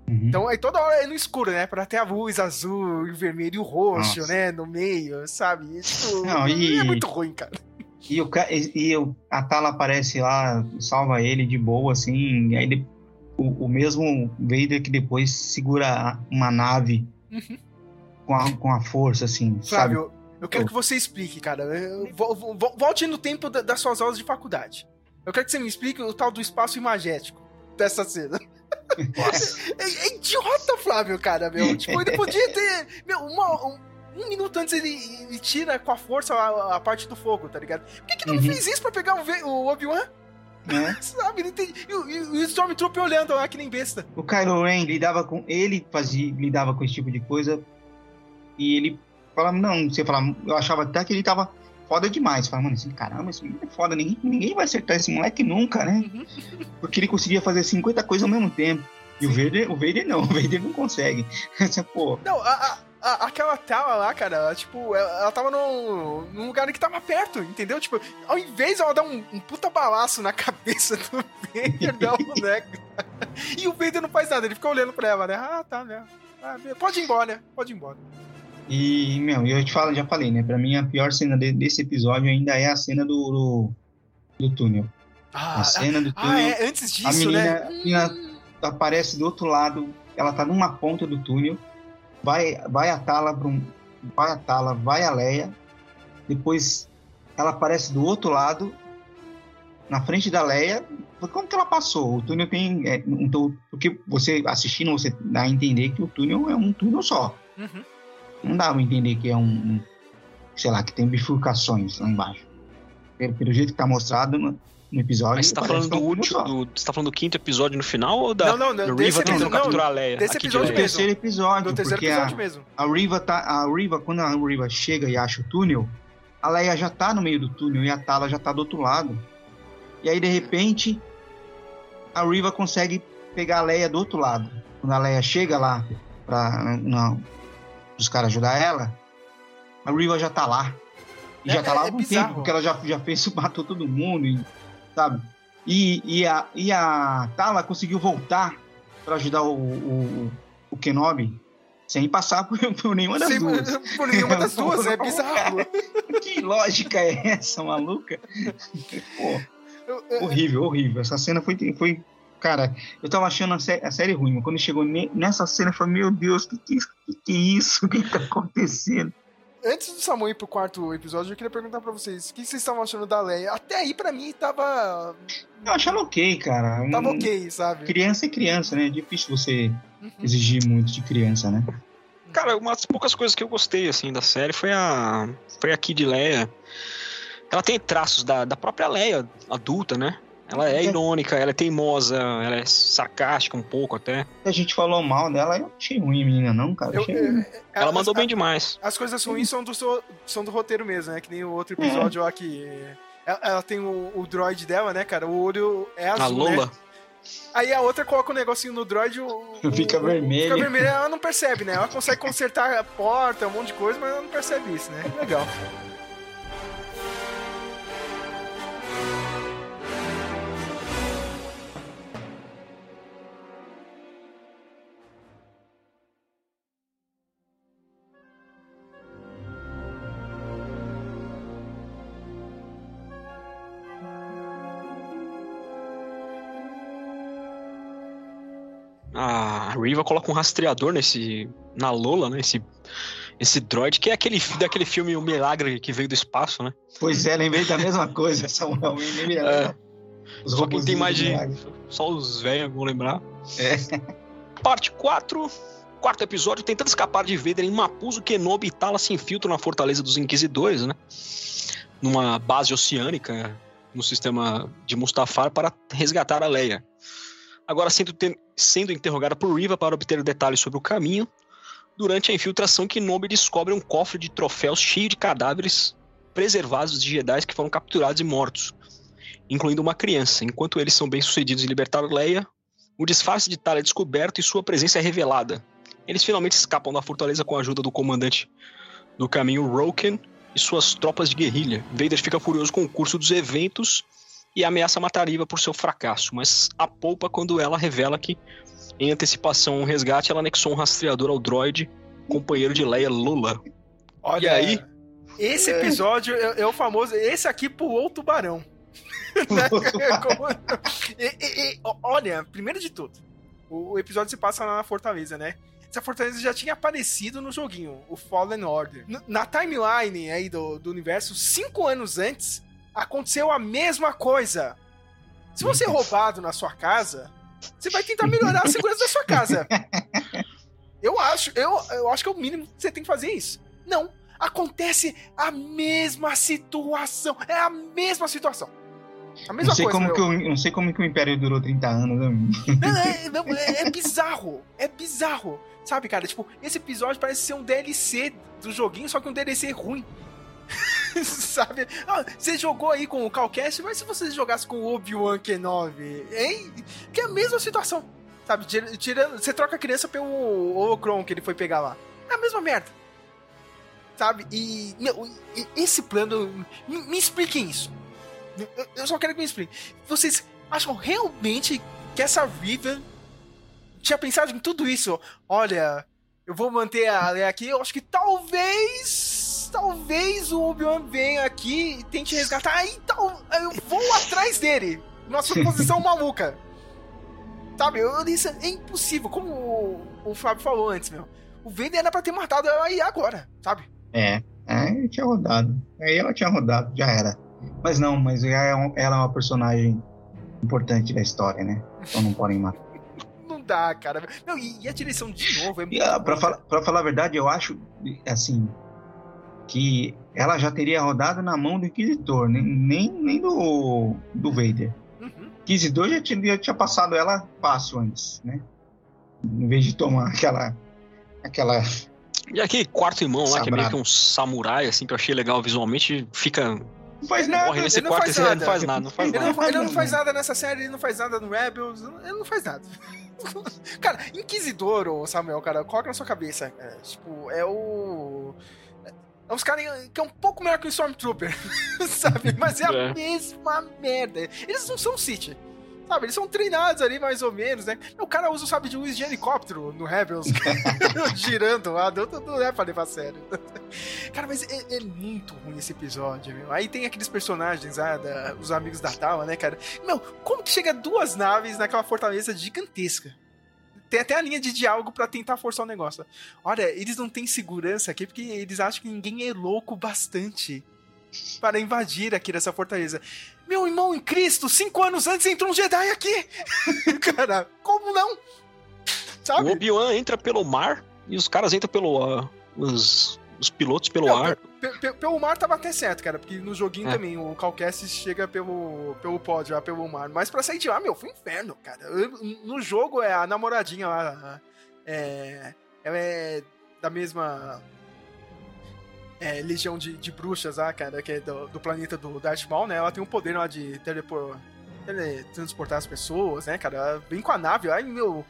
Speaker 7: Uhum.
Speaker 6: Então aí toda hora é no escuro, né? Pra ter a luz azul, e o vermelho e o roxo,
Speaker 7: Nossa.
Speaker 6: né? No meio, sabe? Tipo,
Speaker 7: Não, e-
Speaker 6: é muito ruim, cara.
Speaker 7: E, o, e, e o- a Tala aparece lá, salva ele de boa, assim. E aí de- o, o mesmo Vader que depois segura uma nave
Speaker 6: Uhum.
Speaker 7: com, a, com a força, assim, sabe?
Speaker 6: Flávio, eu quero que você explique, cara. Eu- vo- vo- Volte no tempo da- das suas aulas de faculdade. Eu quero que você me explique o tal do espaço imagético dessa cena. É, é idiota, Flávio, cara, meu. Tipo, ele podia ter. Meu, uma- um, um minuto antes ele, ele tira com a força a, a parte do fogo, tá ligado? Por que, que não
Speaker 7: Uhum.
Speaker 6: fez isso pra pegar o, o Obi-Wan?
Speaker 7: né?
Speaker 6: Sabe? Não entendi. E, o- e o Stormtrooper olhando lá que nem besta.
Speaker 7: O Kylo Ren lidava com. Ele fazia, lidava com esse tipo de coisa. E ele falava, não, você falava, eu achava até que ele tava foda demais. Falava, mano, assim, caramba, esse menino é foda, ninguém, ninguém vai acertar esse moleque nunca, né?
Speaker 6: Uhum.
Speaker 7: Porque ele conseguia fazer 50 coisas ao mesmo tempo. E o Vader, o Vader não, o Vader não consegue. Pô,
Speaker 6: Não, a, a- a- aquela tela lá, cara, ela, tipo, ela, ela tava num, num lugar que tava perto, entendeu? Tipo, ao invés de ela dar um, um puta balaço na cabeça do Vader, da boneca. E o Vader não faz nada, ele fica olhando pra ela, né? Ah, tá, né? Ah, be- pode ir embora, pode ir embora.
Speaker 7: E, meu, eu te falo, já falei, né? Pra mim, a pior cena de- desse episódio ainda é a cena do, do, do túnel.
Speaker 6: Ah,
Speaker 7: A cena do túnel.
Speaker 6: ah, é, antes
Speaker 7: a
Speaker 6: disso,
Speaker 7: menina,
Speaker 6: né?
Speaker 7: a menina aparece do outro lado, ela tá numa ponta do túnel, vai, vai a Tala um, vai a Tala, vai a Leia, depois ela aparece do outro lado, na frente da Leia. Como que ela passou? O túnel tem, é, então, porque você assistindo você dá a entender que o túnel é um túnel só.
Speaker 6: Uhum.
Speaker 7: Não dá pra entender que é um, um, sei lá, que tem bifurcações lá embaixo. Pelo, pelo jeito que tá mostrado no, episódio.
Speaker 5: Mas você tá falando
Speaker 7: é
Speaker 5: do último. Do, você tá falando do quinto episódio no final ou da
Speaker 6: Não, não, não,
Speaker 5: do
Speaker 6: desse
Speaker 5: Riva tentando
Speaker 6: não,
Speaker 5: capturar a Leia?
Speaker 6: desse episódio mesmo.
Speaker 7: terceiro episódio,
Speaker 6: No terceiro
Speaker 7: porque
Speaker 6: episódio
Speaker 7: a,
Speaker 6: mesmo.
Speaker 7: a Riva tá, a Riva quando a Riva chega e acha o túnel, a Leia já tá no meio do túnel e a Tala já tá do outro lado. E aí de repente a Riva consegue pegar a Leia do outro lado. Quando a Leia chega lá para os caras ajudar ela, a Riva já tá lá. E já
Speaker 6: É-
Speaker 7: tá lá há
Speaker 6: é
Speaker 7: algum
Speaker 6: bizarro.
Speaker 7: tempo, porque ela já, já fez matou todo mundo, e, sabe? E, e, a, e a Tala conseguiu voltar para ajudar o, o, o Kenobi sem passar por, por nenhuma das
Speaker 6: Sem-
Speaker 7: duas.
Speaker 6: por nenhuma das duas, é bizarro.
Speaker 7: que lógica é essa, maluca? Pô, horrível, horrível. Essa cena foi, foi cara, eu tava achando a, sé- a série ruim, mas quando chegou ne- nessa cena, eu falei, meu Deus, que que, que, que é isso? O que tá acontecendo?
Speaker 6: Antes do Samu ir pro quarto episódio, eu queria perguntar pra vocês: o que vocês estavam achando da Leia? Até aí, pra mim, tava.
Speaker 7: Eu achava ok, cara.
Speaker 6: Tava
Speaker 7: Um-
Speaker 6: ok, sabe?
Speaker 7: Criança é criança, né? É difícil você
Speaker 6: Uhum.
Speaker 7: exigir muito de criança, né?
Speaker 5: Cara, uma das poucas coisas que eu gostei, assim, da série foi a. Foi a Kid Leia. Ela tem traços da, da própria Leia adulta, né? Ela é
Speaker 7: É.
Speaker 5: irônica, ela é teimosa, ela é sarcástica um pouco até.
Speaker 7: A gente falou mal dela, eu não achei ruim, menina, não, cara.
Speaker 6: Eu-
Speaker 7: Achei...
Speaker 6: é,
Speaker 5: Ela
Speaker 6: as-
Speaker 5: mandou
Speaker 6: a-
Speaker 5: bem demais.
Speaker 6: As coisas ruins são do, são do roteiro mesmo, né? Que nem o outro episódio lá que. Ela, ela tem o, o droid dela, né, cara? O olho é azul.
Speaker 5: A Lola.
Speaker 6: Né? Aí a outra coloca um negocinho no droid. O, o-
Speaker 7: Fica
Speaker 6: o-
Speaker 7: vermelho.
Speaker 6: Fica vermelho, ela não percebe, né? Ela consegue consertar a porta, um monte de coisa, mas ela não percebe isso, né? Legal.
Speaker 5: A Riva coloca um rastreador nesse. na Lola, né? Esse, esse droid, que é aquele daquele filme O Milagre que veio do espaço, né?
Speaker 7: Pois é, lembrei da mesma coisa, Samuel. Lembrei
Speaker 5: É.
Speaker 7: Os
Speaker 5: Só quem tem mais de. Só os velhos vão lembrar.
Speaker 7: É.
Speaker 5: Parte 4. Quarto episódio, tentando escapar de Vader em Mapuzo, Kenobi e Tala se infiltram na fortaleza dos Inquisidores, né? Numa base oceânica no sistema de Mustafar para resgatar a Leia. Agora sendo, te- sendo interrogada por Riva para obter detalhes sobre o caminho, durante a infiltração, Kenobi descobre um cofre de troféus cheio de cadáveres preservados de Jedi que foram capturados e mortos, incluindo uma criança. Enquanto eles são bem-sucedidos em libertar Leia, o disfarce de Tala é descoberto e sua presença é revelada. Eles finalmente escapam da fortaleza com a ajuda do comandante do caminho Roken e suas tropas de guerrilha. Vader fica furioso com o curso dos eventos e ameaça matar Riva por seu fracasso, mas a poupa quando ela revela que, em antecipação ao resgate, ela anexou um rastreador ao droid, companheiro de Leia Lula.
Speaker 6: Olha
Speaker 5: E aí?
Speaker 6: Esse episódio é, é o famoso. Esse aqui pulou o tubarão. Né? Como- E- e- e, olha, primeiro de tudo, o, episódio se passa lá na Fortaleza, né? Essa Fortaleza já tinha aparecido no joguinho, o Fallen Order. Na timeline aí do, do universo, cinco anos antes, aconteceu a mesma coisa. Se você é roubado na sua casa, você vai tentar melhorar a segurança da sua casa. Eu acho, eu, eu acho que é o mínimo que você tem que fazer isso. Não. Acontece a mesma situação. É a mesma situação. A mesma
Speaker 7: Não sei,
Speaker 6: coisa.
Speaker 7: como
Speaker 6: meu.
Speaker 7: que o, não sei como que o Império durou 30 anos, né?
Speaker 6: Não, é, não, é- é bizarro. É bizarro. Sabe, cara? Tipo, esse episódio parece ser um DLC do joguinho, só que um DLC ruim. Sabe? Ah, você jogou aí com o Calcast, mas se você jogasse com o Obi-Wan Kenobi, hein? Que é a mesma situação. Sabe? Tira- Tirando, você troca a criança pelo Holocron que ele foi pegar lá. É a mesma merda. Sabe? E, meu, esse plano. Me, me expliquem isso. Eu só quero que me expliquem. Vocês acham realmente que essa Riven tinha pensado em tudo isso? Olha, eu vou manter a Leia aqui. Eu acho que talvez. Talvez o Obi-Wan venha aqui e tente resgatar. Aí tal, eu vou atrás dele. Numa suposição maluca. Sabe? Eu disse, é impossível. Como o, o Fábio falou antes, meu. O Vader era pra ter matado ela aí agora, sabe?
Speaker 7: É, é, tinha rodado. Aí ela tinha rodado, já era. Mas não, mas ela é uma personagem importante da história, né? Então não podem matar.
Speaker 6: não dá, cara. Não, e, e, a direção de novo é muito.
Speaker 7: E, pra, falar, pra falar a verdade, eu acho, assim, que ela já teria rodado na mão do Inquisitor, nem, nem, nem do, do Vader. Uhum. Inquisidor já tinha, já tinha passado ela fácil antes, né? Em vez de tomar aquela. aquela
Speaker 5: e aquele quarto irmão lá, Sabrado. que é meio que um samurai, assim, que eu achei legal visualmente, fica
Speaker 7: não faz nada.
Speaker 5: Morre nesse ele quarto faz nada. não faz nada. Não faz
Speaker 6: ele,
Speaker 5: nada.
Speaker 6: Não, ele não faz nada nessa série, ele não faz nada no Rebels, ele não faz nada. cara, Inquisidor, ô Samuel, cara, coloca na sua cabeça. É, tipo, é o. É uns caras que é um pouco melhor que o Stormtrooper, sabe? Mas é a é. mesma merda. Eles não são City. Sabe, eles são treinados ali mais ou menos, né? O cara usa o sabe de luz de helicóptero no Rebels, girando lá, não, não é pra levar a sério. Cara, mas é, é, muito ruim esse episódio, meu. Aí tem aqueles personagens, ah, da, os amigos da Tala, né, cara? Meu, como que chega duas naves naquela fortaleza gigantesca? Tem até a linha de diálogo para tentar forçar o negócio. Olha, eles não têm segurança aqui porque eles acham que ninguém é louco bastante para invadir aqui nessa fortaleza. Meu irmão em Cristo, cinco anos antes entrou um Jedi aqui! Cara, como não?
Speaker 5: Sabe? O Obi-Wan entra pelo mar e os caras entram pelo. Uh, os, os pilotos pelo não, ar.
Speaker 6: Pelo mar tava até certo, cara, porque no joguinho é. também o Calcast chega pelo, pelo pod, já pelo mar. Mas pra sair de lá, meu, foi um inferno, cara. Eu, no jogo é a namoradinha lá. É, ela é da mesma é, legião de, de bruxas lá, cara, que é do, do planeta do Darth Maul, né? Ela tem um poder lá de telepor, teletransportar as pessoas, né, cara? Ela vem com a nave, aí, meu.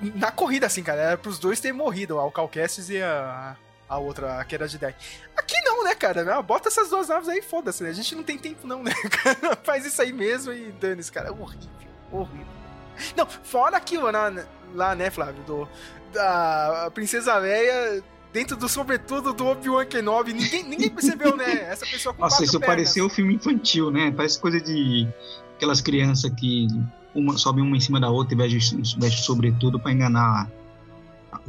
Speaker 6: Na corrida, assim, cara, era pros dois terem morrido, ó, o Calcestes e a, a outra, que era de 10. Aqui não, né, cara? Não, bota essas duas naves aí, foda-se, né? A gente não tem tempo, não, né, cara? Faz isso aí mesmo e dane-se, cara. É horrível, horrível. Não, fora aquilo lá, lá né, Flávio, do, da Princesa Leia dentro do sobretudo do Obi-Wan Kenobi. Ninguém, ninguém percebeu, né? Essa pessoa com
Speaker 7: Nossa, isso
Speaker 6: pernas.
Speaker 7: pareceu um filme infantil, né? Parece coisa de aquelas crianças que uma, sobe uma em cima da outra e veste, veste sobretudo pra enganar.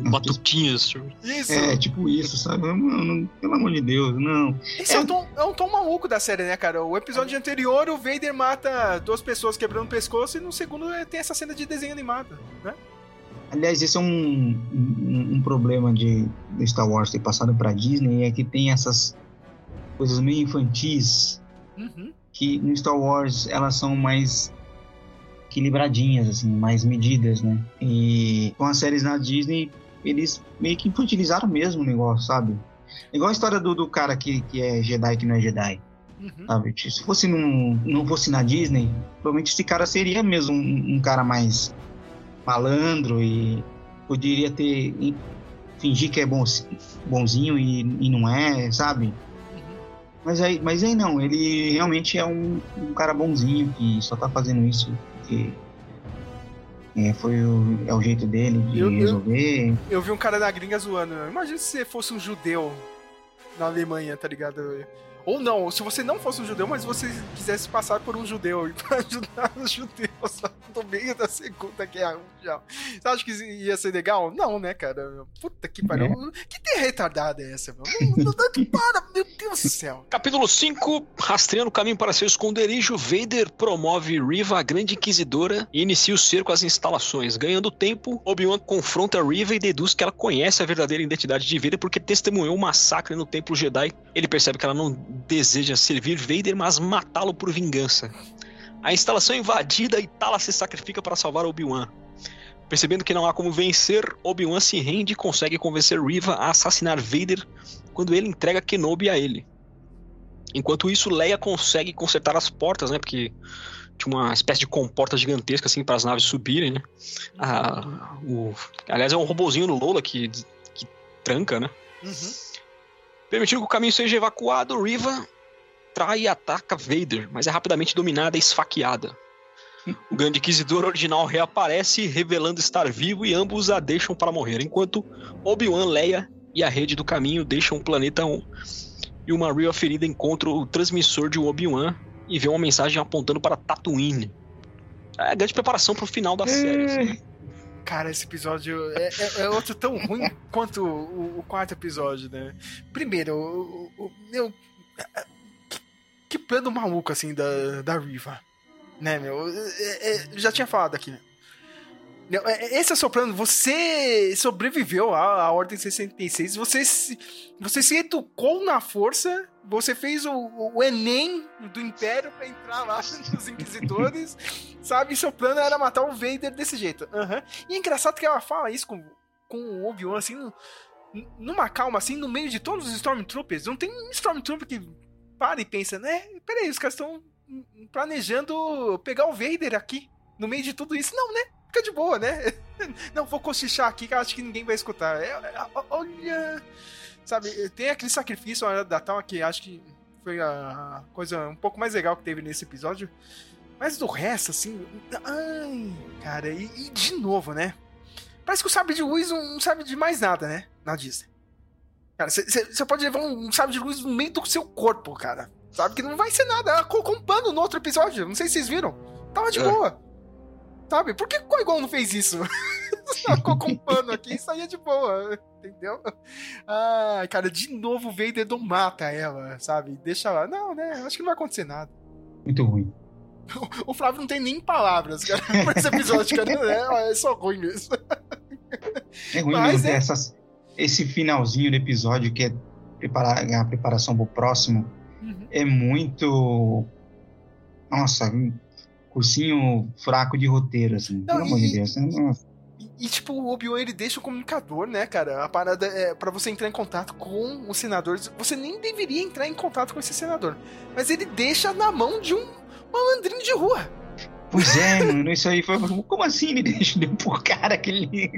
Speaker 5: Batutinhas.
Speaker 6: Isso.
Speaker 7: É, tipo isso, sabe? Não, não, pelo amor de Deus, não.
Speaker 6: Esse é, é, um tom, é um tom maluco da série, né, cara? O episódio anterior, o Vader mata duas pessoas quebrando o pescoço, e no segundo tem essa cena de desenho animado, né?
Speaker 7: Aliás, esse é um, um, um problema de, de, Star Wars ter passado para Disney, é que tem essas coisas meio infantis uhum. que no Star Wars elas são mais equilibradinhas, assim, mais medidas, né? E com as séries na Disney, eles meio que infantilizaram mesmo o negócio, sabe? Igual a história do, do cara que, que é Jedi que não é Jedi. Uhum. Sabe? Se fosse num, não fosse na Disney, provavelmente esse cara seria mesmo um, um cara mais malandro e poderia ter fingir que é bom, bonzinho e, e não é, sabe? Uhum. Mas aí, mas aí não, ele realmente é um, um cara bonzinho que só tá fazendo isso porque é, foi o, é o jeito dele de eu, resolver.
Speaker 6: Eu, eu, vi um cara da gringa zoando. Imagina se você fosse um judeu na Alemanha, tá ligado? Ou não, se você não fosse um judeu, mas você quisesse passar por um judeu e pra ajudar os judeus no meio da Segunda Guerra Mundial. Você acha que ia ser legal? Não, né, cara? Puta que pariu. É. Que ter retardada é essa, mano? Para, meu Deus do céu.
Speaker 5: Capítulo 5, rastreando o caminho para seu esconderijo, Vader promove Riva, a grande inquisidora, e inicia o cerco às instalações. Ganhando tempo, Obi-Wan confronta Riva e deduz que ela conhece a verdadeira identidade de Vader porque testemunhou o um massacre no Templo Jedi. Ele percebe que ela não deseja servir Vader, mas matá-lo por vingança. A instalação é invadida e Tala se sacrifica para salvar Obi-Wan. Percebendo que não há como vencer, Obi-Wan se rende e consegue convencer Riva a assassinar Vader quando ele entrega Kenobi a ele. Enquanto isso, Leia consegue consertar as portas, né? Porque tinha uma espécie de comporta gigantesca assim para as naves subirem, né? Ah, o, aliás, é um robozinho no Lola que, que tranca, né? Uhum. Permitindo que o caminho seja evacuado, Riva trai e ataca Vader, mas é rapidamente dominada e esfaqueada. O Grande Inquisidor original reaparece, revelando estar vivo, e ambos a deixam para morrer, enquanto Obi-Wan, Leia e a Rede do Caminho deixam o planeta 1. E uma Maria ferida encontra o transmissor de Obi-Wan e vê uma mensagem apontando para Tatooine. É a grande preparação para o final da série. assim.
Speaker 6: Cara, esse episódio é, é- é outro tão ruim quanto o, o quarto episódio, né? Primeiro, o, o- o- meu. que- Que plano maluco, assim, da, da Riva. Né, meu? É- é- já tinha falado aqui, né? É- é- Esse é o seu plano. Você sobreviveu à, à Ordem 66. Você se, você se educou na força. Você fez o, o Enem do Império pra entrar lá nos Inquisidores. Sabe? Seu plano era matar o Vader desse jeito. Aham. E é engraçado que ela fala isso com, com o Obi-Wan, assim, no- numa calma, assim, no meio de todos os Stormtroopers. Não tem um Stormtrooper que para e pensa, né? Peraí, os caras estão planejando pegar o Vader aqui, no meio de tudo isso. Não, né? Fica de boa, né? Não, vou cochichar aqui que eu acho que ninguém vai escutar. É, é, olha. Sabe, tem aquele sacrifício na hora da tal que acho que foi a coisa um pouco mais legal que teve nesse episódio. Mas do resto, assim. Ai, cara, e, e de novo, né? Parece que o sabre de luz não sabe de mais nada, né? Na Disney. Cara, você pode levar um sabre de luz no meio do seu corpo, cara. Sabe que não vai ser nada. Ela colocou um pano no outro episódio. Não sei se vocês viram. Tava de
Speaker 5: É.
Speaker 6: boa. Sabe? Por que o Qui-Gon não fez isso? Ela colocou um pano aqui e saía de boa. Entendeu? Ai, cara, de novo o Vader não mata ela, sabe? Deixa lá. Não, né? Acho que não vai acontecer nada.
Speaker 7: Muito ruim.
Speaker 6: O Flávio não tem nem palavras, cara, pra esse episódio, cara. É, é só ruim mesmo.
Speaker 7: É ruim
Speaker 6: Mas
Speaker 7: mesmo
Speaker 6: é-
Speaker 7: essas, esse finalzinho do episódio que é preparar, a preparação pro próximo.
Speaker 6: Uhum.
Speaker 7: É muito. Nossa, cursinho fraco de roteiro, assim. Pelo
Speaker 6: Não,
Speaker 7: amor
Speaker 6: e-
Speaker 7: de Deus. Nossa.
Speaker 6: E, tipo, o Obi-Wan ele deixa o comunicador, né, cara? A parada é pra você entrar em contato com os senadores. Você nem deveria entrar em contato com esse senador. Mas ele deixa na mão de um malandrinho de rua.
Speaker 7: Pois é, mano, isso aí foi. Como assim ele deixa deu por cara aquele.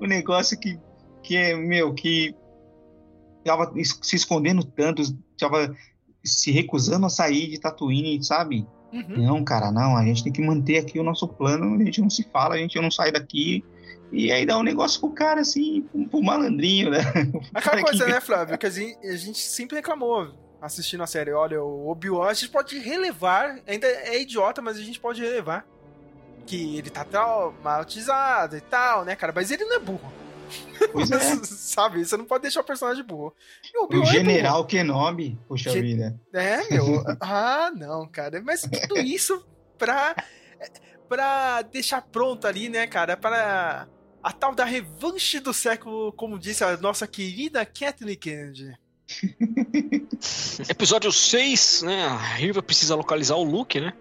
Speaker 7: O negócio que, que é, meu, que tava se escondendo tanto, tava se recusando a sair de Tatooine, sabe?
Speaker 6: Uhum.
Speaker 7: Não, cara, não, a gente tem que manter aqui o nosso plano, a gente não se fala, a gente não sai daqui. E aí dá um negócio pro cara, assim, pro, pro malandrinho, né?
Speaker 6: Aquela coisa,
Speaker 7: que-
Speaker 6: né, Flávio? Que a gente, a gente sempre reclamou assistindo a série. Olha, o Obi-Wan, a gente pode relevar. Ainda é idiota, mas a gente pode relevar. Que ele tá traumatizado e tal, né, cara? Mas ele não é burro.
Speaker 7: Pois é.
Speaker 6: Sabe? Você não pode deixar o personagem burro. E o
Speaker 7: O
Speaker 6: é
Speaker 7: general Kenobi, puxa
Speaker 6: Ge-
Speaker 7: vida.
Speaker 6: É, meu. ah, não, cara. Mas tudo isso pra, pra deixar pronto ali, né, cara? Para a tal da revanche do século, como disse a nossa querida Kathleen Kennedy.
Speaker 5: Episódio 6, né? A Riva precisa localizar o Luke, né?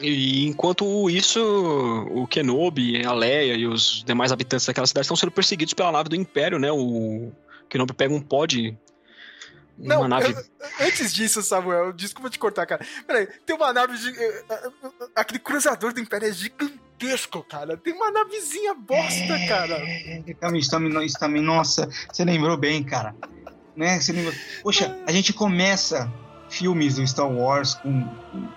Speaker 5: E enquanto isso, o Kenobi, a Leia e os demais habitantes daquela cidade estão sendo perseguidos pela nave do Império, né? O Kenobi pega um pod. Uma
Speaker 6: Não,
Speaker 5: nave.
Speaker 6: eu- antes disso, Samuel, desculpa te cortar, cara. Peraí, tem uma nave. gi- eh, eh, eh, Aquele cruzador do Império é gigantesco, cara. Tem uma navezinha bosta, cara.
Speaker 7: É, também, isso também, isso também, nossa, você lembrou bem, cara. Né? Você lembrou... Poxa, a gente começa filmes do Star Wars com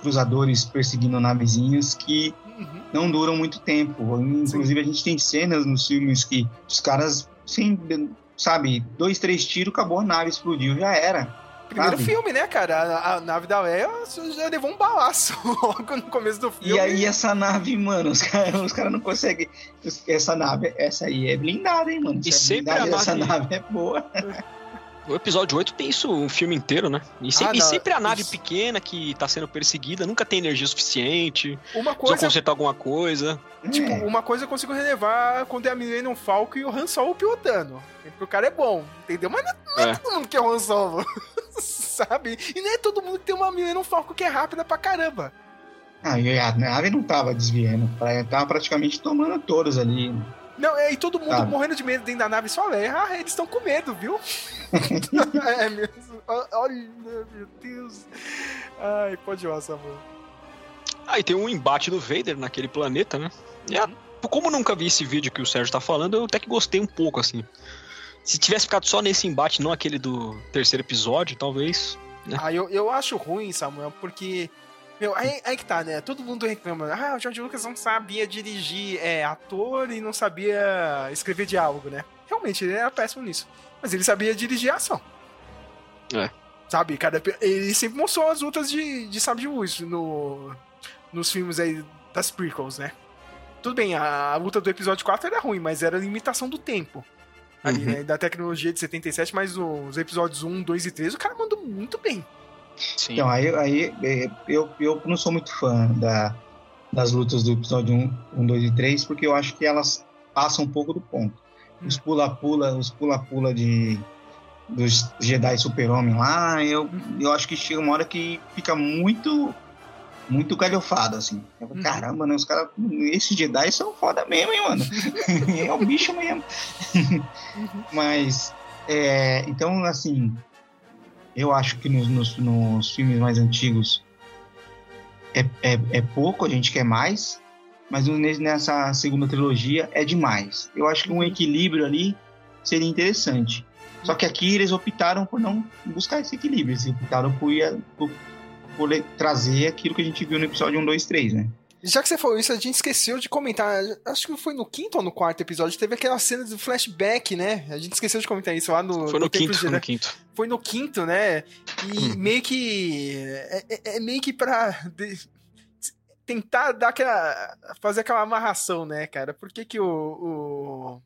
Speaker 7: cruzadores perseguindo navezinhas que
Speaker 6: Uhum.
Speaker 7: não duram muito tempo. Inclusive, a gente tem cenas nos filmes que os caras, sem, sabe, dois, três tiros, acabou a nave, explodiu, já era.
Speaker 6: Primeiro
Speaker 7: sabe?
Speaker 6: filme, né, cara? A, a nave da Leia já levou um balaço logo no começo do filme.
Speaker 7: E aí essa nave, mano, os caras os cara não conseguem. Essa nave, essa aí é blindada, hein, mano?
Speaker 5: E
Speaker 7: Essa
Speaker 5: sempre a
Speaker 7: blindada, Essa
Speaker 5: nave-
Speaker 7: nave é boa.
Speaker 5: O episódio 8 tem isso o filme inteiro, né? E, se-
Speaker 6: Ah,
Speaker 5: e sempre a nave
Speaker 6: isso.
Speaker 5: pequena que tá sendo perseguida, nunca tem energia suficiente,
Speaker 6: Uma
Speaker 5: precisa
Speaker 6: coisa,
Speaker 5: consertar alguma coisa.
Speaker 6: tipo,
Speaker 7: É.
Speaker 6: uma coisa eu consigo relevar quando é a Millennium Falcon e o Han Solo pilotando. Porque o cara é bom, entendeu? Mas não, não é,
Speaker 5: É.
Speaker 6: todo mundo que é o Han Solo, sabe? E nem é todo mundo que tem uma Millennium Falcon que é rápida pra caramba.
Speaker 7: Ah, e a nave não tava desviando, tava praticamente tomando todos ali.
Speaker 6: Não, é, e todo mundo
Speaker 7: Sabe.
Speaker 6: morrendo de medo dentro da nave só Leia. Ah, eles estão com medo, viu? é mesmo. Olha, meu Deus. Ai, pode ir, Samuel.
Speaker 5: Aí tem um embate do Vader naquele planeta, né? E a- como eu nunca vi esse vídeo que o Sérgio tá falando, eu até que gostei um pouco, assim. Se tivesse ficado só nesse embate, não aquele do terceiro episódio, talvez.
Speaker 6: Ah, eu, eu acho ruim, Samuel, porque. Meu, aí, aí que tá, né? Todo mundo reclama. Ah, o George Lucas não sabia dirigir é, ator e não sabia escrever diálogo, né? Realmente, ele era péssimo nisso. Mas ele sabia dirigir a ação.
Speaker 5: É.
Speaker 6: Sabe, cara? Ele sempre mostrou as lutas de, de sabre de luz no, nos filmes aí das prequels, né? Tudo bem, a, a luta do episódio 4 era ruim, mas era limitação do tempo. Ali,
Speaker 5: Uhum.
Speaker 6: né? Da tecnologia de 77, mas os episódios 1, 2 e 3, o cara mandou muito bem.
Speaker 5: Sim.
Speaker 7: Então, aí, aí é, eu, eu não sou muito fã da, das lutas do episódio 1, 1, 2 e 3, porque eu acho que elas passam um pouco do ponto. Os pula-pula, os pula-pula de dos Jedi Super-Homem lá, eu, eu acho que chega uma hora que fica muito muito galhofado, assim. Eu falo, Caramba, né? Os caras. Esses Jedi são foda mesmo, hein, mano? é o bicho mesmo. Mas. é, então, assim. Eu acho que nos, nos, nos filmes mais antigos é, é, é pouco, a gente quer mais. Mas nessa segunda trilogia é demais. Eu acho que um equilíbrio ali seria interessante. Só que aqui eles optaram por não buscar esse equilíbrio. Eles optaram por, por, por trazer aquilo que a gente viu no episódio 1, 2, 3, né?
Speaker 6: Já que você falou isso, a gente esqueceu de comentar. Acho que foi no quinto ou no quarto episódio. Teve aquela cena do flashback, né? A gente esqueceu de comentar isso lá no.
Speaker 5: Foi no
Speaker 6: Templo
Speaker 5: quinto, foi no quinto.
Speaker 6: Foi no quinto, né? E meio que. É, é- é meio que pra. de- tentar dar aquela. fazer aquela amarração, né, cara? Por que, que o. o-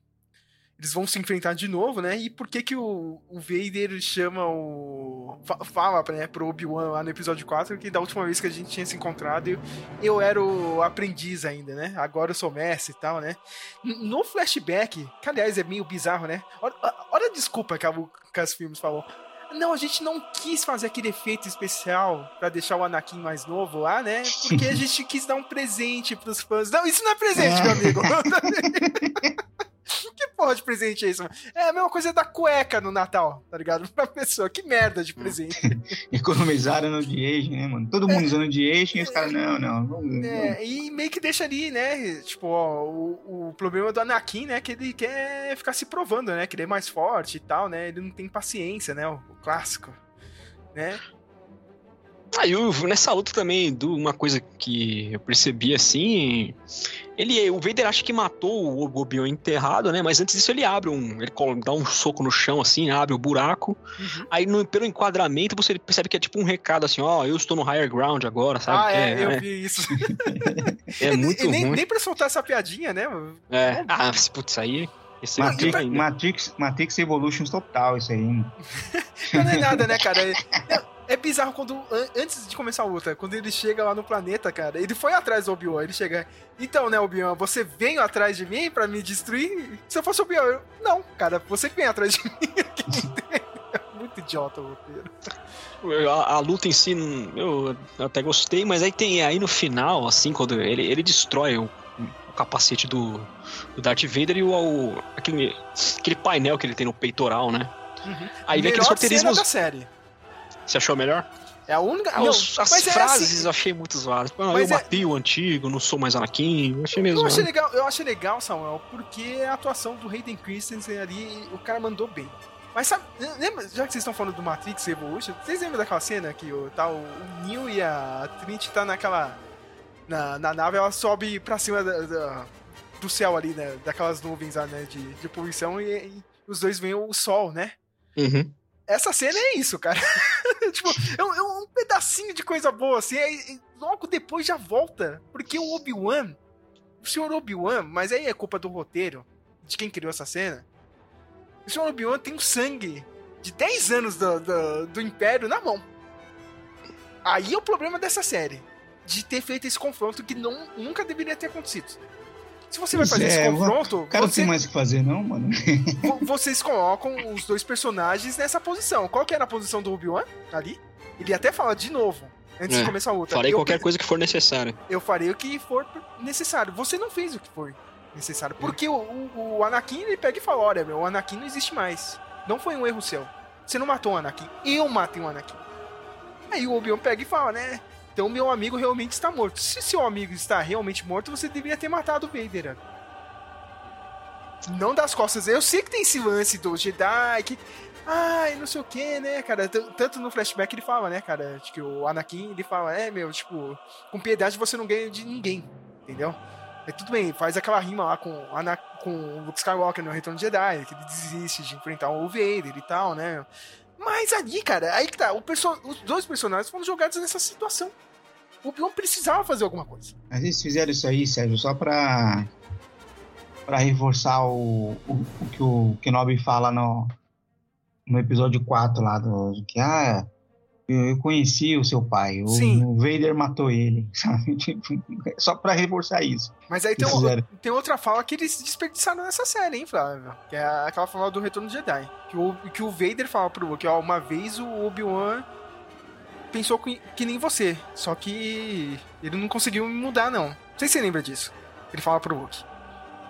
Speaker 6: Eles vão se enfrentar de novo, né? E por que que o, o Vader chama o. fa- Fala né, pro Obi-Wan lá no episódio 4 que da última vez que a gente tinha se encontrado eu, eu era o aprendiz ainda, né? Agora eu sou mestre e tal, né? No flashback, que aliás é meio bizarro, né? Olha, olha a desculpa que a Lucas Filmes falou. Não, a gente não quis fazer aquele efeito especial pra deixar o Anakin mais novo lá, né? Porque a gente quis dar um presente pros fãs. Não, isso não é presente, meu amigo. que porra de presente é isso? mano? É a mesma coisa da cueca no Natal, tá ligado? Pra pessoa. Que merda de presente.
Speaker 7: Economizaram no de-aging, né, mano? Todo mundo usando de-aging e os caras, não, não. não,
Speaker 6: É, e meio que deixa ali, né? Tipo, ó, o, o problema do Anakin, né? Que ele quer ficar se provando, né? Que ele é mais forte e tal, né? Ele não tem paciência, né? O, o clássico. Né?
Speaker 5: Aí nessa luta também, do- uma coisa que eu percebi assim. Ele, o Vader acha que matou o Obi-Wan enterrado, né? Mas antes disso ele abre um. Ele dá um soco no chão, assim, abre o buraco. Aí no- pelo enquadramento você percebe que é tipo um recado assim: ó, eu estou no higher ground agora, sabe?
Speaker 6: ah,
Speaker 5: Que
Speaker 6: é, eu
Speaker 5: é,
Speaker 6: vi isso.
Speaker 5: é muito
Speaker 6: e nem,
Speaker 5: ruim.
Speaker 6: nem pra soltar essa piadinha, né?
Speaker 5: É. Ah, putz, aí. Esse aí
Speaker 7: Matrix,
Speaker 5: ainda.
Speaker 7: Matrix, Matrix Evolution total, isso aí. hein?
Speaker 6: Não é nada, né, cara? É, bizarro quando, an- antes de começar a luta, quando ele chega lá no planeta, cara, ele foi atrás do Obi-Wan, ele chega, então, né, Obi-Wan, você veio atrás de mim pra me destruir? Se eu fosse Obi-Wan, eu, não, cara, você que vem atrás de mim. É Muito idiota o roteiro.
Speaker 5: A, a luta em si, eu até gostei, mas aí tem aí no final, assim, quando ele, ele destrói o, capacete do, do Darth Vader e o, o- aquele, aquele painel que ele tem no peitoral, né? Aí vem aqueles
Speaker 6: cena
Speaker 5: roteirismos.
Speaker 6: da série.
Speaker 5: Você achou melhor?
Speaker 6: É a única...
Speaker 5: Ah,
Speaker 6: não,
Speaker 5: os- as
Speaker 6: é
Speaker 5: frases
Speaker 6: assim,
Speaker 5: eu achei muito zoadas. Tipo, ah,
Speaker 6: Mas
Speaker 5: eu
Speaker 6: é-
Speaker 5: matei o antigo, não sou mais Anakin. Eu achei mesmo.
Speaker 6: Eu achei legal, eu achei legal, Samuel, porque a atuação do Hayden Christensen ali, o cara mandou bem. Mas sabe, lembra, já que vocês estão falando do Matrix Evolution, vocês lembram daquela cena que o, tá, o, o Neo e a Trinity tá naquela. Na, na nave, ela sobe pra cima da- da- do céu ali, né? Daquelas nuvens lá, né? De, de poluição e, e os dois veem o sol, né?
Speaker 5: Uhum.
Speaker 6: Essa cena é isso, cara. tipo, é um, é um pedacinho de coisa boa, assim, logo depois já volta. Porque o Obi-Wan, o senhor Obi-Wan, mas aí é culpa do roteiro, de quem criou essa cena. O senhor Obi-Wan tem o sangue de 10 anos do, do, do Império na mão. Aí é o problema dessa série. De ter feito esse confronto que não, nunca deveria ter acontecido. Se você vai fazer
Speaker 7: é,
Speaker 6: esse
Speaker 7: o
Speaker 6: confronto,
Speaker 7: cara não
Speaker 6: você,
Speaker 7: tem mais o que fazer, não, mano.
Speaker 6: vo- vocês colocam os dois personagens nessa posição. Qual que era a posição do Obi-Wan ali? Ele até fala de novo, antes
Speaker 5: É,
Speaker 6: de começar a luta.
Speaker 5: Farei
Speaker 6: eu,
Speaker 5: qualquer coisa que for necessária.
Speaker 6: eu farei o que for necessário. Você não fez o que for necessário. Porque o, o, o Anakin, ele pega e fala, olha, meu, o Anakin não existe mais. Não foi um erro seu. Você não matou o Anakin. Eu matei o Anakin. Aí o Obi-Wan pega e fala, né? Então meu amigo realmente está morto. Se seu amigo está realmente morto, você deveria ter matado o Vader. Não das costas. Eu sei que tem esse lance do Jedi que. Ai, não sei o que, né, cara? Tanto no flashback ele fala, né, cara? Que o Anakin ele fala, é, meu, tipo, com piedade você não ganha de ninguém, entendeu? É tudo bem, faz aquela rima lá com, Ana, com o Luke Skywalker no Retorno de Jedi, que ele desiste de enfrentar o Vader e tal, né? Mas ali, cara, aí que tá, os dois personagens foram jogados nessa situação. O Obi-Wan precisava fazer alguma coisa.
Speaker 7: Mas eles fizeram isso aí, Sérgio, só pra. pra reforçar o, o, o que o Kenobi fala no, no episódio 4 lá, do, que ah, eu, eu conheci o seu pai, o,
Speaker 6: Sim.
Speaker 7: o Vader matou ele, sabe? Tipo, só pra reforçar isso.
Speaker 6: Mas aí tem, um- tem outra fala que eles desperdiçaram nessa série, hein, Flávio? Que é aquela fala do Retorno de Jedi. Que o, que o Vader fala pro Luke, ó, uma vez o Obi-Wan pensou que, que nem você, só que ele não conseguiu mudar, não. Não sei se você lembra disso. Ele fala pro Luke.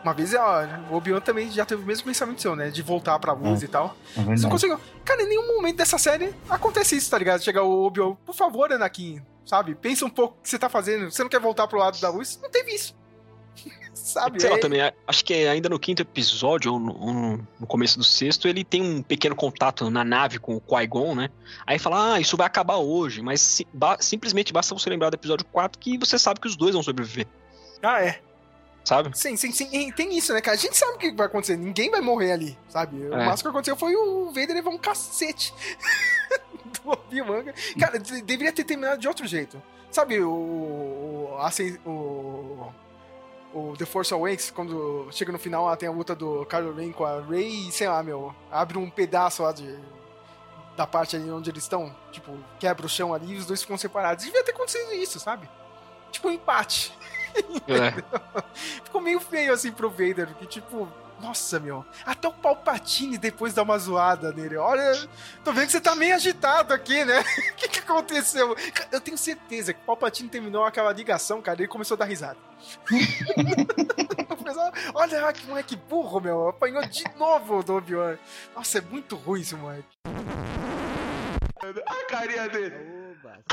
Speaker 6: Uma vez, ó, o Obi-Wan também já teve o mesmo pensamento seu, né? De voltar pra luz
Speaker 7: É.
Speaker 6: e tal.
Speaker 7: É
Speaker 6: Você não conseguiu. Cara, em nenhum momento dessa série acontece isso, tá ligado? Chegar o Obi-Wan, por favor, Anakin, sabe? Pensa um pouco o que você tá fazendo. Você não quer voltar pro lado da luz? Não teve isso. Sabe?
Speaker 5: Sei lá
Speaker 6: É-
Speaker 5: também, acho que é ainda no quinto episódio, ou no, no- começo do sexto, ele tem um pequeno contato na nave com o Qui-Gon, né? Aí fala, ah, isso vai acabar hoje, mas si- ba- simplesmente basta você lembrar do episódio 4 que você sabe que os dois vão sobreviver,
Speaker 6: Ah, é.
Speaker 5: sabe?
Speaker 6: Sim, sim, sim. E tem isso, né, cara? A gente sabe o que vai acontecer. Ninguém vai morrer ali, sabe? O
Speaker 5: É.
Speaker 6: máximo que aconteceu foi o Vader levar um cacete do Obi-Wan. Cara, de- deveria ter terminado de outro jeito. Sabe o... o, assim, o o The Force Awakens, quando chega no final, lá tem a luta do Kylo Ren com a Rey e, sei lá, meu, abre um pedaço lá de, da parte ali onde eles estão, tipo, quebra o chão ali e os dois ficam separados. Devia ter acontecido isso, sabe? Tipo um empate.
Speaker 5: É.
Speaker 6: Ficou meio feio assim pro Vader, porque tipo, nossa, meu, até o Palpatine depois dá uma zoada nele. Olha, tô vendo que você tá meio agitado aqui, né? O que que aconteceu? Eu tenho certeza que o Palpatine terminou aquela ligação, cara, e ele começou a dar risada. O Olha que moleque burro, meu, apanhou de novo do Obi-Wan. Nossa, é muito ruim esse moleque.
Speaker 3: A carinha dele. pasa.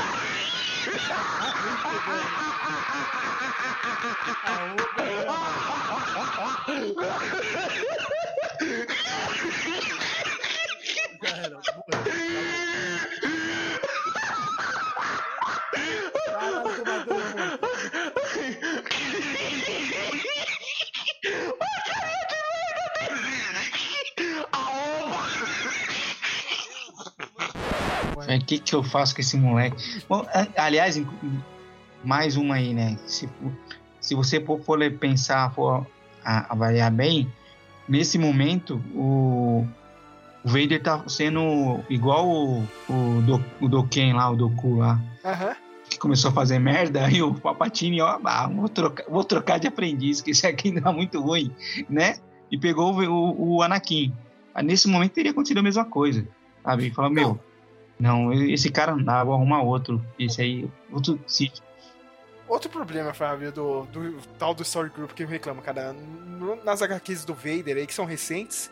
Speaker 3: bueno, bueno.
Speaker 7: O que, que eu faço com esse moleque? Bom, aliás, mais uma aí, né? Se, se você for, for pensar, for avaliar bem, nesse momento o, o Vader tá sendo igual o, o, do, o Doken lá, o Doku lá,
Speaker 6: Aham.
Speaker 7: que começou a fazer merda, e o Papatini, ó, ah, vou, trocar, vou trocar de aprendiz, que isso aqui tá muito ruim, né? E pegou o, o, o Anakin. Nesse momento teria acontecido a mesma coisa, sabe? Falou, meu, não, esse cara não dá, vou arrumar outro. Esse aí, outro sítio.
Speaker 6: Outro problema, Fábio, do, do tal do Story Group que eu reclamo, cara, nas HQs do Vader aí, que são recentes,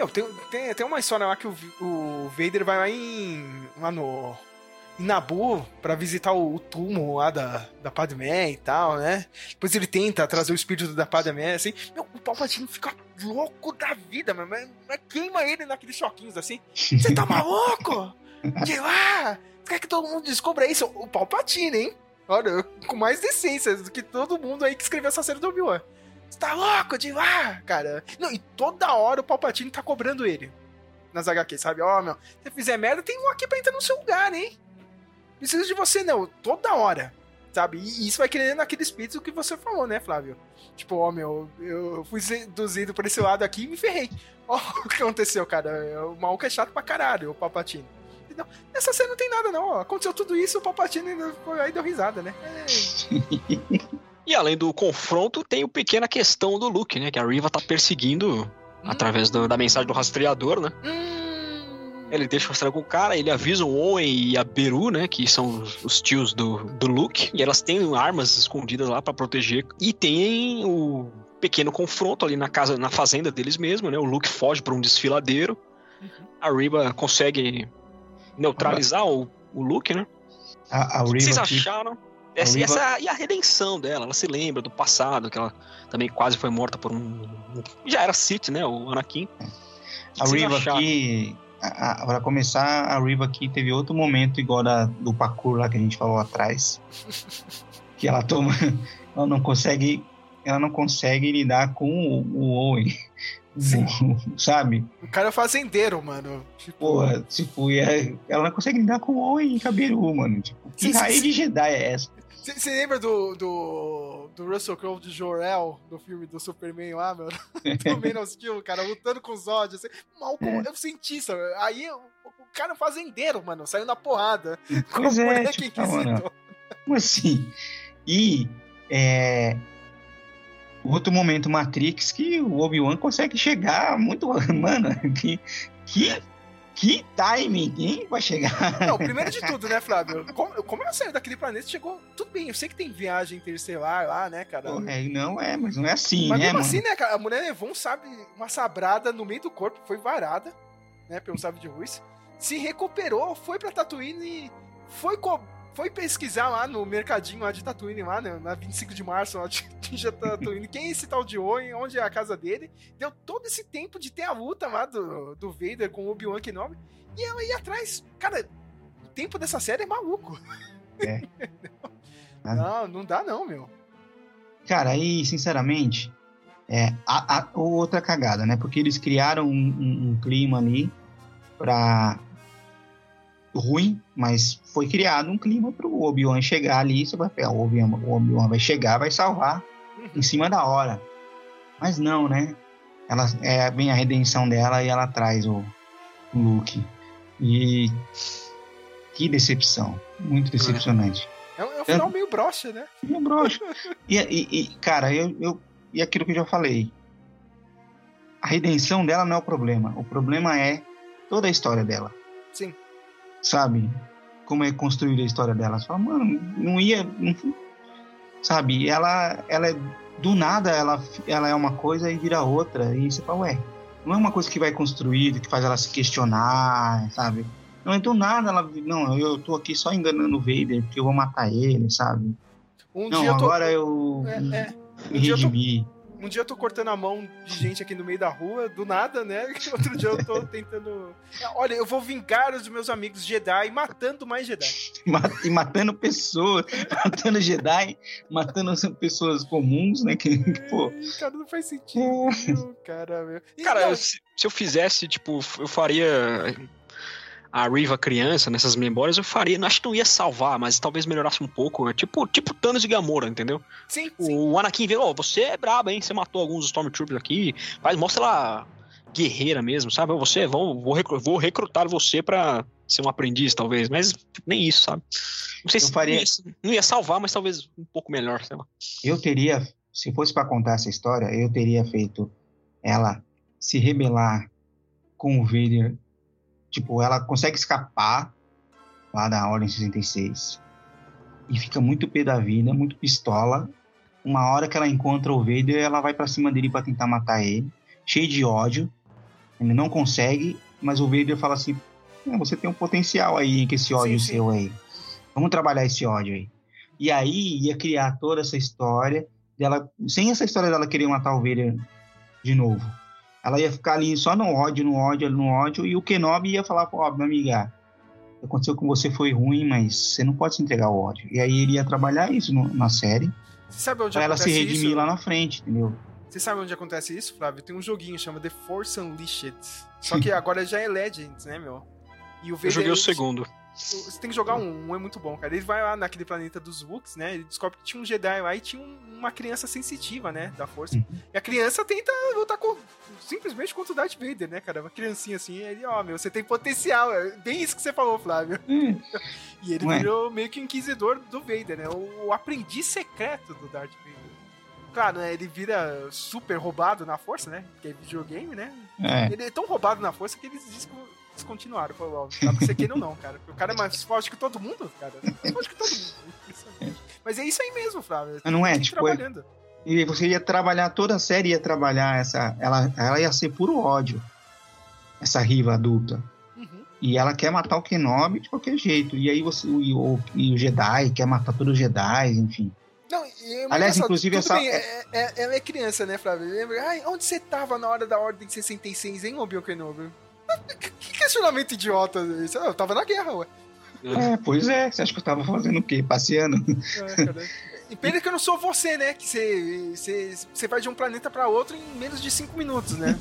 Speaker 6: meu, tem, tem, tem uma história lá que o, o Vader vai lá em. lá no. em Nabu pra visitar o, o túmulo lá da, da Padmé e tal, né? Depois ele tenta trazer o espírito da Padmé, assim. Meu, o Palpatine fica louco da vida, mas, mas queima ele naqueles choquinhos assim. Você tá maluco? De lá! Quer que todo mundo descubra isso? O Palpatine, hein? Olha, com mais decência do que todo mundo aí que escreveu essa série do Obi-Wan. Você tá louco de lá, cara? Não, e toda hora o Palpatine tá cobrando ele. Nas HQ, sabe? Ó, meu, se fizer merda, tem um aqui pra entrar no seu lugar, hein? Preciso de você, não. Toda hora. Sabe? E isso vai querendo naquele espírito que você falou, né, Flávio? Tipo, ó, meu, eu fui seduzido por esse lado aqui e me ferrei. Ó, o que aconteceu, cara? O maluco é chato pra caralho, o Palpatine. Não, nessa série não tem nada, não. ó. Aconteceu tudo isso, o Palpatine ainda foi aí deu risada, né? É.
Speaker 5: E além do confronto, tem o pequena questão do Luke, né? Que a Riva tá perseguindo através do- da mensagem do rastreador, né? Ele deixa o rastreador com o cara, ele avisa o Owen e a Beru, né? Que são os, os tios do, do Luke. E elas têm armas escondidas lá pra proteger. E tem o pequeno confronto ali na casa, na fazenda deles mesmo, né? O Luke foge pra um desfiladeiro. A Riva consegue neutralizar o, o Luke, né?
Speaker 7: A, a
Speaker 5: O que vocês acharam? Essa,
Speaker 7: A
Speaker 5: e, essa, e a redenção dela, ela se lembra do passado, que ela também quase foi morta por um. Já era Sith, né? O Anakin.
Speaker 7: A Riva aqui, a, a, pra começar, a Riva aqui teve outro momento igual da, do parkour lá que a gente falou atrás. que ela toma. Ela não consegue. Ela não consegue lidar com o, o Owen.
Speaker 6: Sim.
Speaker 7: Sabe?
Speaker 6: O cara é fazendeiro, mano. Tipo,
Speaker 7: Pô, tipo, e é- ela não consegue lidar com o Owen e Caberu, mano. Tipo, que
Speaker 6: Sim,
Speaker 7: raiz
Speaker 6: sim.
Speaker 7: de Jedi é essa?
Speaker 6: Você lembra do, do, do Russell Crowe de Jor-El, do filme do Superman lá, mano? do Man of Steel, cara, lutando com os Zod, assim, mal
Speaker 7: É.
Speaker 6: como eu senti, sabe? Aí o, o cara é fazendeiro, mano, saiu na porrada. Com
Speaker 7: Pois
Speaker 6: o
Speaker 7: é,
Speaker 6: boneco
Speaker 7: tipo, tá, mano. Como assim? E é, outro momento Matrix que o Obi-Wan consegue chegar muito. Mano, que, que, que timing! Quem vai chegar?
Speaker 6: Não, primeiro de tudo, né, Flávio? Como, como ela saiu daquele planeta, chegou. Tudo bem, eu sei que tem viagem interestelar lá, né, cara?
Speaker 7: Pô, é, não é, mas não é assim,
Speaker 6: Mas
Speaker 7: né,
Speaker 6: mesmo
Speaker 7: mano?
Speaker 6: assim, né, cara? A mulher levou um sabre, uma sabrada no meio do corpo, foi varada, né, pelo sabre de luz. Se recuperou, foi pra Tatooine e foi, co- foi pesquisar lá no mercadinho lá de Tatooine, lá, né, na 25 de março, lá de, de Tatooine. Quem é esse tal de Owen? Onde é a casa dele? Deu todo esse tempo de ter a luta lá do, do Vader com o Obi-Wan Kenobi. E ela ia atrás. Cara, o tempo dessa série é maluco.
Speaker 7: É.
Speaker 6: não, não dá não, meu.
Speaker 7: Cara, aí, sinceramente, é a, a- outra cagada, né? Porque eles criaram um, um- um clima ali pra. Ruim, mas foi criado um clima pro Obi-Wan chegar ali. Você vai pegar o Obi-Wan, o Obi-Wan vai chegar, vai salvar em cima da hora. Mas não, né? Ela é bem a redenção dela e ela traz o, o Luke. E que decepção, muito decepcionante.
Speaker 6: É um, é um final meio broxa, né?
Speaker 7: Meu broxo. E, e- e, cara, eu, eu. E aquilo que eu já falei. A redenção dela não é o problema. O problema é toda a história dela.
Speaker 6: Sim.
Speaker 7: Sabe? Como é construída a história dela. Você fala, mano, não ia. não- sabe? Ela, ela é. Do nada ela, ela é uma coisa e vira outra. E você fala, ué, não é uma coisa que vai construir, que faz ela se questionar, sabe? Não é do nada ela. Não, eu tô aqui só enganando o Vader porque eu vou matar ele, sabe?
Speaker 6: Um
Speaker 7: não,
Speaker 6: dia eu tô.
Speaker 7: agora eu
Speaker 6: É, é.
Speaker 7: me
Speaker 6: Um
Speaker 7: redimi.
Speaker 6: Um dia eu tô cortando a mão de gente aqui no meio da rua, do nada, né? Outro dia eu tô tentando. Olha, eu vou vingar os meus amigos Jedi matando mais Jedi.
Speaker 7: E matando pessoas, matando Jedi, matando as pessoas comuns, né? Que, que, pô,
Speaker 6: Cara, não faz sentido. cara, meu. E,
Speaker 5: Cara, se, se eu fizesse, tipo, eu faria a Riva criança nessas memórias, eu faria. Acho que não ia salvar, mas talvez melhorasse um pouco. né? Tipo, tipo Thanos e Gamora, entendeu?
Speaker 6: sim, sim.
Speaker 5: O Anakin vê, ó, você é brabo, hein? Você matou alguns Stormtroopers aqui. Mas mostra ela guerreira mesmo, sabe? Você, vou, vou, recru- vou recrutar você pra ser um aprendiz, talvez. Mas nem isso, sabe? Não sei
Speaker 7: Eu
Speaker 5: se
Speaker 7: faria-
Speaker 5: não, ia, não ia salvar, mas talvez um pouco melhor, sei lá.
Speaker 7: eu teria, se fosse pra contar essa história, eu teria feito ela se rebelar com o Vader. Tipo, ela consegue escapar lá da Ordem 66 e fica muito pé da vida, muito pistola. Uma hora que ela encontra o Vader, ela vai pra cima dele pra tentar matar ele, cheio de ódio. Ele não consegue, mas o Vader fala assim: "É, você tem um potencial aí com esse ódio
Speaker 6: Sim, sim.
Speaker 7: seu aí. Vamos trabalhar esse ódio aí. E aí ia criar toda essa história dela, sem essa história dela querer matar o Vader de novo. Ela ia ficar ali só no ódio, no ódio, no ódio, e o Kenobi ia falar, pô, minha amiga, o que aconteceu com você foi ruim, mas você não pode se entregar ao ódio. E aí ele ia trabalhar isso no- na série,
Speaker 6: Você sabe onde
Speaker 7: pra ela se redimir
Speaker 6: isso?
Speaker 7: lá na frente, entendeu?
Speaker 6: Você sabe onde acontece isso, Flávio? Tem um joguinho chama The Force Unleashed. Só que agora já é Legends, né, meu? E o
Speaker 5: Eu joguei o segundo.
Speaker 6: Você tem que jogar um, um é muito bom, cara. Ele vai lá naquele planeta dos Wooks, né? Ele descobre que tinha um Jedi lá e tinha um- uma criança sensitiva, né? Da força.
Speaker 7: Uhum.
Speaker 6: E a criança tenta lutar com, simplesmente contra o Darth Vader, né, cara? Uma criancinha assim, ele, ó, meu, você tem potencial. É bem isso que você falou, Flávio.
Speaker 7: Hum,
Speaker 6: E ele
Speaker 7: Ué.
Speaker 6: virou meio que o inquisidor do Vader, né? O, o aprendiz secreto do Darth Vader. Claro, né? Ele vira super roubado na força, né? Porque é videogame, né?
Speaker 7: é.
Speaker 6: Ele é tão roubado na força que eles desco- descontinuaram. Falou, ó, dá pra ser quem ou não, cara. Porque o cara é mais forte que todo mundo, cara. Mais forte que todo mundo. Impressionante. Mas é isso aí mesmo, Flávio.
Speaker 7: Não é, tipo, é-
Speaker 6: trabalhando.
Speaker 7: E você ia trabalhar, toda a série ia trabalhar essa. Ela, ela ia ser puro ódio. Essa riva adulta.
Speaker 6: Uhum.
Speaker 7: E ela quer matar o Kenobi de qualquer jeito. E aí você. E o, e o Jedi quer matar todos os Jedi, enfim.
Speaker 6: Não, e é
Speaker 7: Aliás, inclusive, essa-
Speaker 6: bem, é, é- ela é criança, né, Flávio? Lembra? Ai, onde você tava na hora da Ordem 66, hein, Obi-Wan Kenobi? Que questionamento idiota esse? Eu tava na guerra, ué.
Speaker 7: É, pois é. Você acha que eu tava fazendo o quê? Passeando?
Speaker 6: É, cara. E pena que eu não sou você, né? Que você, você, você vai de um planeta pra outro em menos de 5 minutos, né?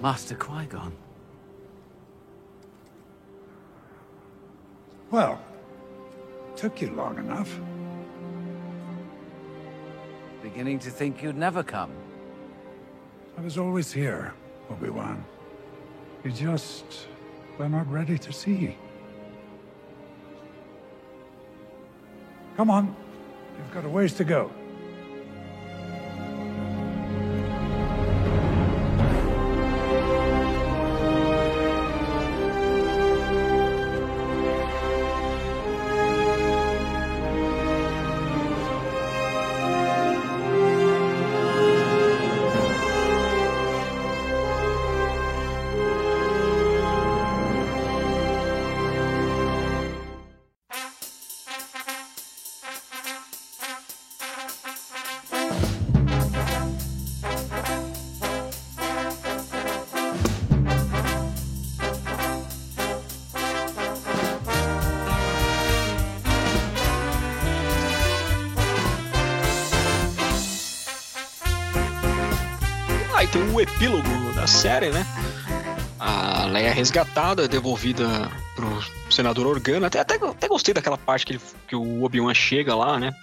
Speaker 10: Master Qui-Gon.
Speaker 11: Well, took you long enough.
Speaker 10: Beginning to think you'd never come.
Speaker 11: I was always here, Obi-Wan. You just were not ready to see. Come on. You've got a ways to go.
Speaker 5: Tem o epílogo da série, né? A Leia é resgatada, é devolvida pro senador Organa. Até, até, até gostei daquela parte que, ele- que o Obi-Wan chega lá, né?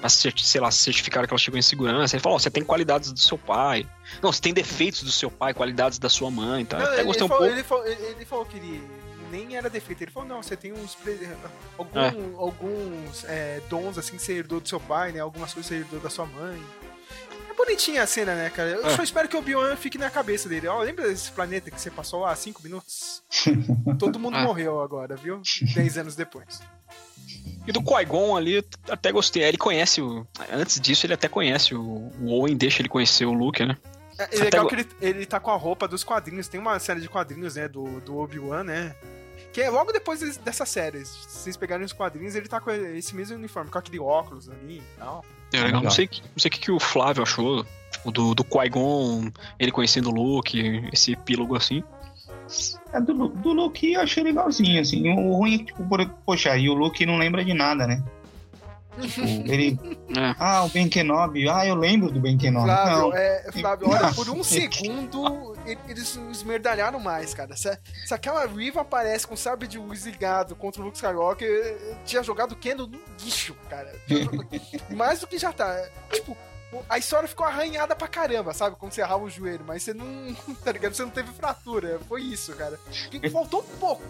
Speaker 5: Pra, sei lá, certificar que ela chegou em segurança. Ele fala, ó, você tem qualidades do seu pai. Não, você tem defeitos do seu pai, qualidades da sua mãe. Tá?
Speaker 6: Não,
Speaker 5: até gostei um
Speaker 6: falou,
Speaker 5: pouco.
Speaker 6: ele, falou, ele- falou que ele nem era defeito. Ele falou, não, você tem uns algum-
Speaker 5: É.
Speaker 6: alguns é, dons assim que você herdou do seu pai, né? Algumas coisas que você herdou da sua mãe. Bonitinha a cena, né, cara? Eu
Speaker 5: É.
Speaker 6: só espero que o Obi-Wan fique na cabeça dele. Ó, lembra desse planeta que você passou lá cinco minutos? Todo mundo
Speaker 5: É.
Speaker 6: morreu agora, viu? Dez anos depois.
Speaker 5: E do Qui-Gon ali, até gostei. Ele conhece o. Antes disso, ele até conhece o, o Owen, deixa ele conhecer o Luke, né?
Speaker 6: É,
Speaker 5: Até
Speaker 6: é legal
Speaker 5: go-
Speaker 6: que ele, ele tá com a roupa dos quadrinhos. Tem uma série de quadrinhos, né, do, do Obi-Wan, né? Que é logo depois des- dessa série. Se vocês pegarem os quadrinhos, ele tá com esse mesmo uniforme, com aquele óculos ali e tal.
Speaker 5: É legal.
Speaker 7: Legal.
Speaker 5: Não sei, que- não sei o que, que o Flávio achou. Tipo, do, do Qui-Gon, ele conhecendo o Luke, esse epílogo assim.
Speaker 7: É, do, do Luke eu achei legalzinho, assim. O ruim é que, tipo, por- poxa, e o Luke não lembra de nada, né? Tipo, ele.
Speaker 5: É.
Speaker 7: Ah, o Ben Kenobi. Ah, eu lembro do Ben Kenobi.
Speaker 6: Flávio,
Speaker 7: não.
Speaker 6: é, Flávio, olha, por um
Speaker 7: Não.
Speaker 6: segundo eles esmerdalharam mais, cara. Se, se aquela Riva aparece com sabre de luz ligado contra o Luke Skywalker, eu tinha jogado o Kendo no lixo, cara. Mais do que já tá. Tipo, a história ficou arranhada pra caramba, sabe? Quando você rala o joelho, mas você não. Tá ligado? Você não teve fratura. Foi isso, cara. Que Faltou pouco.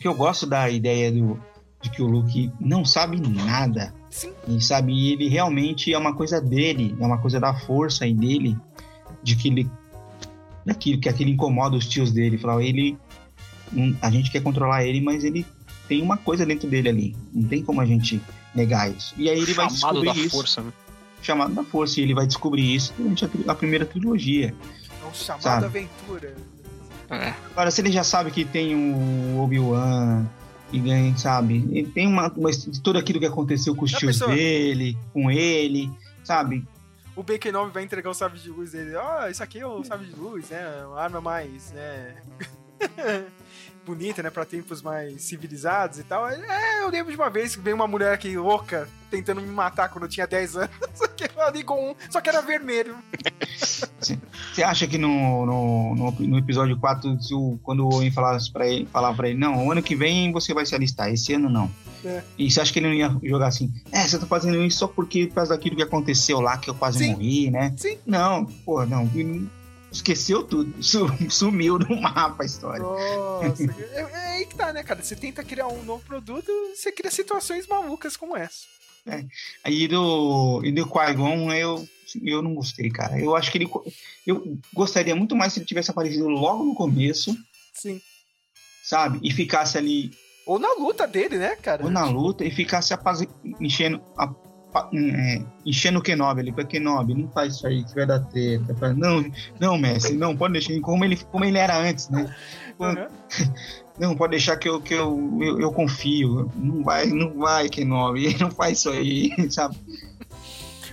Speaker 7: que eu gosto da ideia do, de que o Luke não sabe nada.
Speaker 6: Sim.
Speaker 7: E sabe, ele realmente é uma coisa dele, é uma coisa da força e dele, de que ele. Daquilo, que aquilo incomoda os tios dele. Falar, ele. não- a gente quer controlar ele, mas ele tem uma coisa dentro dele ali. Não tem como a gente negar isso. E aí ele vai
Speaker 5: Chamado
Speaker 7: descobrir
Speaker 5: da
Speaker 7: isso.
Speaker 5: força, né?
Speaker 7: Chamado da força. E ele vai descobrir isso durante a, a primeira trilogia.
Speaker 6: É um chamado
Speaker 7: Sabe?
Speaker 6: aventura.
Speaker 5: É.
Speaker 7: Agora, se ele já sabe que tem o Obi-Wan, e ganha, sabe? Ele tem uma, uma de tudo aquilo que aconteceu com os
Speaker 6: Já
Speaker 7: tios
Speaker 6: pensou?
Speaker 7: dele, com ele, sabe?
Speaker 6: O Ben Kenobi vai entregar o sabre de luz dele. Ó, isso aqui é o sabre de luz, né? Uma arma mais, né? Bonita, né? Pra tempos mais civilizados e tal. É, eu lembro de uma vez que veio uma mulher aqui louca tentando me matar quando eu tinha 10 anos. Só que ela ligou um, só que era vermelho.
Speaker 7: Você acha que no, no, no, no episódio 4, se o, quando o Owen falasse pra ele, falava pra ele, não, o ano que vem você vai se alistar, esse ano não.
Speaker 6: É.
Speaker 7: E você acha que ele não ia jogar assim? É, você tá fazendo isso só porque por causa daquilo que aconteceu lá, que eu quase
Speaker 6: Sim.
Speaker 7: morri, né?
Speaker 6: Sim.
Speaker 7: Não, pô, não. Esqueceu tudo. su- Sumiu no mapa a história.
Speaker 6: Nossa, é, é aí que tá, né, cara? Você tenta criar um novo produto, você cria situações malucas como essa.
Speaker 7: Aí do, e do Qui-Gon eu, eu não gostei, cara. Eu acho que ele. Eu gostaria muito mais se ele tivesse aparecido logo no começo,
Speaker 6: Sim.
Speaker 7: sabe? E ficasse ali
Speaker 6: Ou na luta dele, né, cara?
Speaker 7: Ou na luta e ficar se apazi... enchendo, a... é, enchendo o Kenobi ali, pra Kenobi, não faz isso aí que vai dar treta. Não, não, Messi, não, pode deixar como ele, como ele era antes, né? Uhum. Não, pode deixar que eu, que eu, eu, eu confio. Não vai, não vai, Kenobi, não faz isso aí, sabe?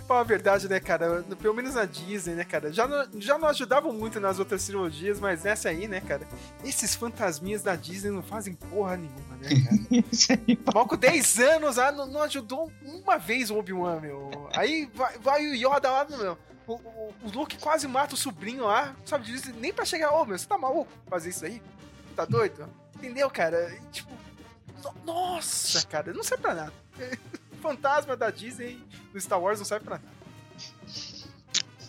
Speaker 6: A verdade, né, cara? Pelo menos na Disney, né, cara? Já não, já não ajudavam muito nas outras trilogias, mas nessa aí, né, cara? Esses fantasminhas da Disney não fazem porra nenhuma, né, cara? Mal com 10 anos, ah, não, não ajudou uma vez o Obi-Wan, meu. Aí vai, vai o Yoda lá, meu. O, o, o, Luke quase mata o sobrinho lá, sabe disso? Nem pra chegar, ô, oh, meu, você tá maluco fazer isso aí? Tá doido? Entendeu, cara? E, tipo, no, nossa, cara, não serve pra nada. fantasma da Disney do Star Wars não serve pra nada.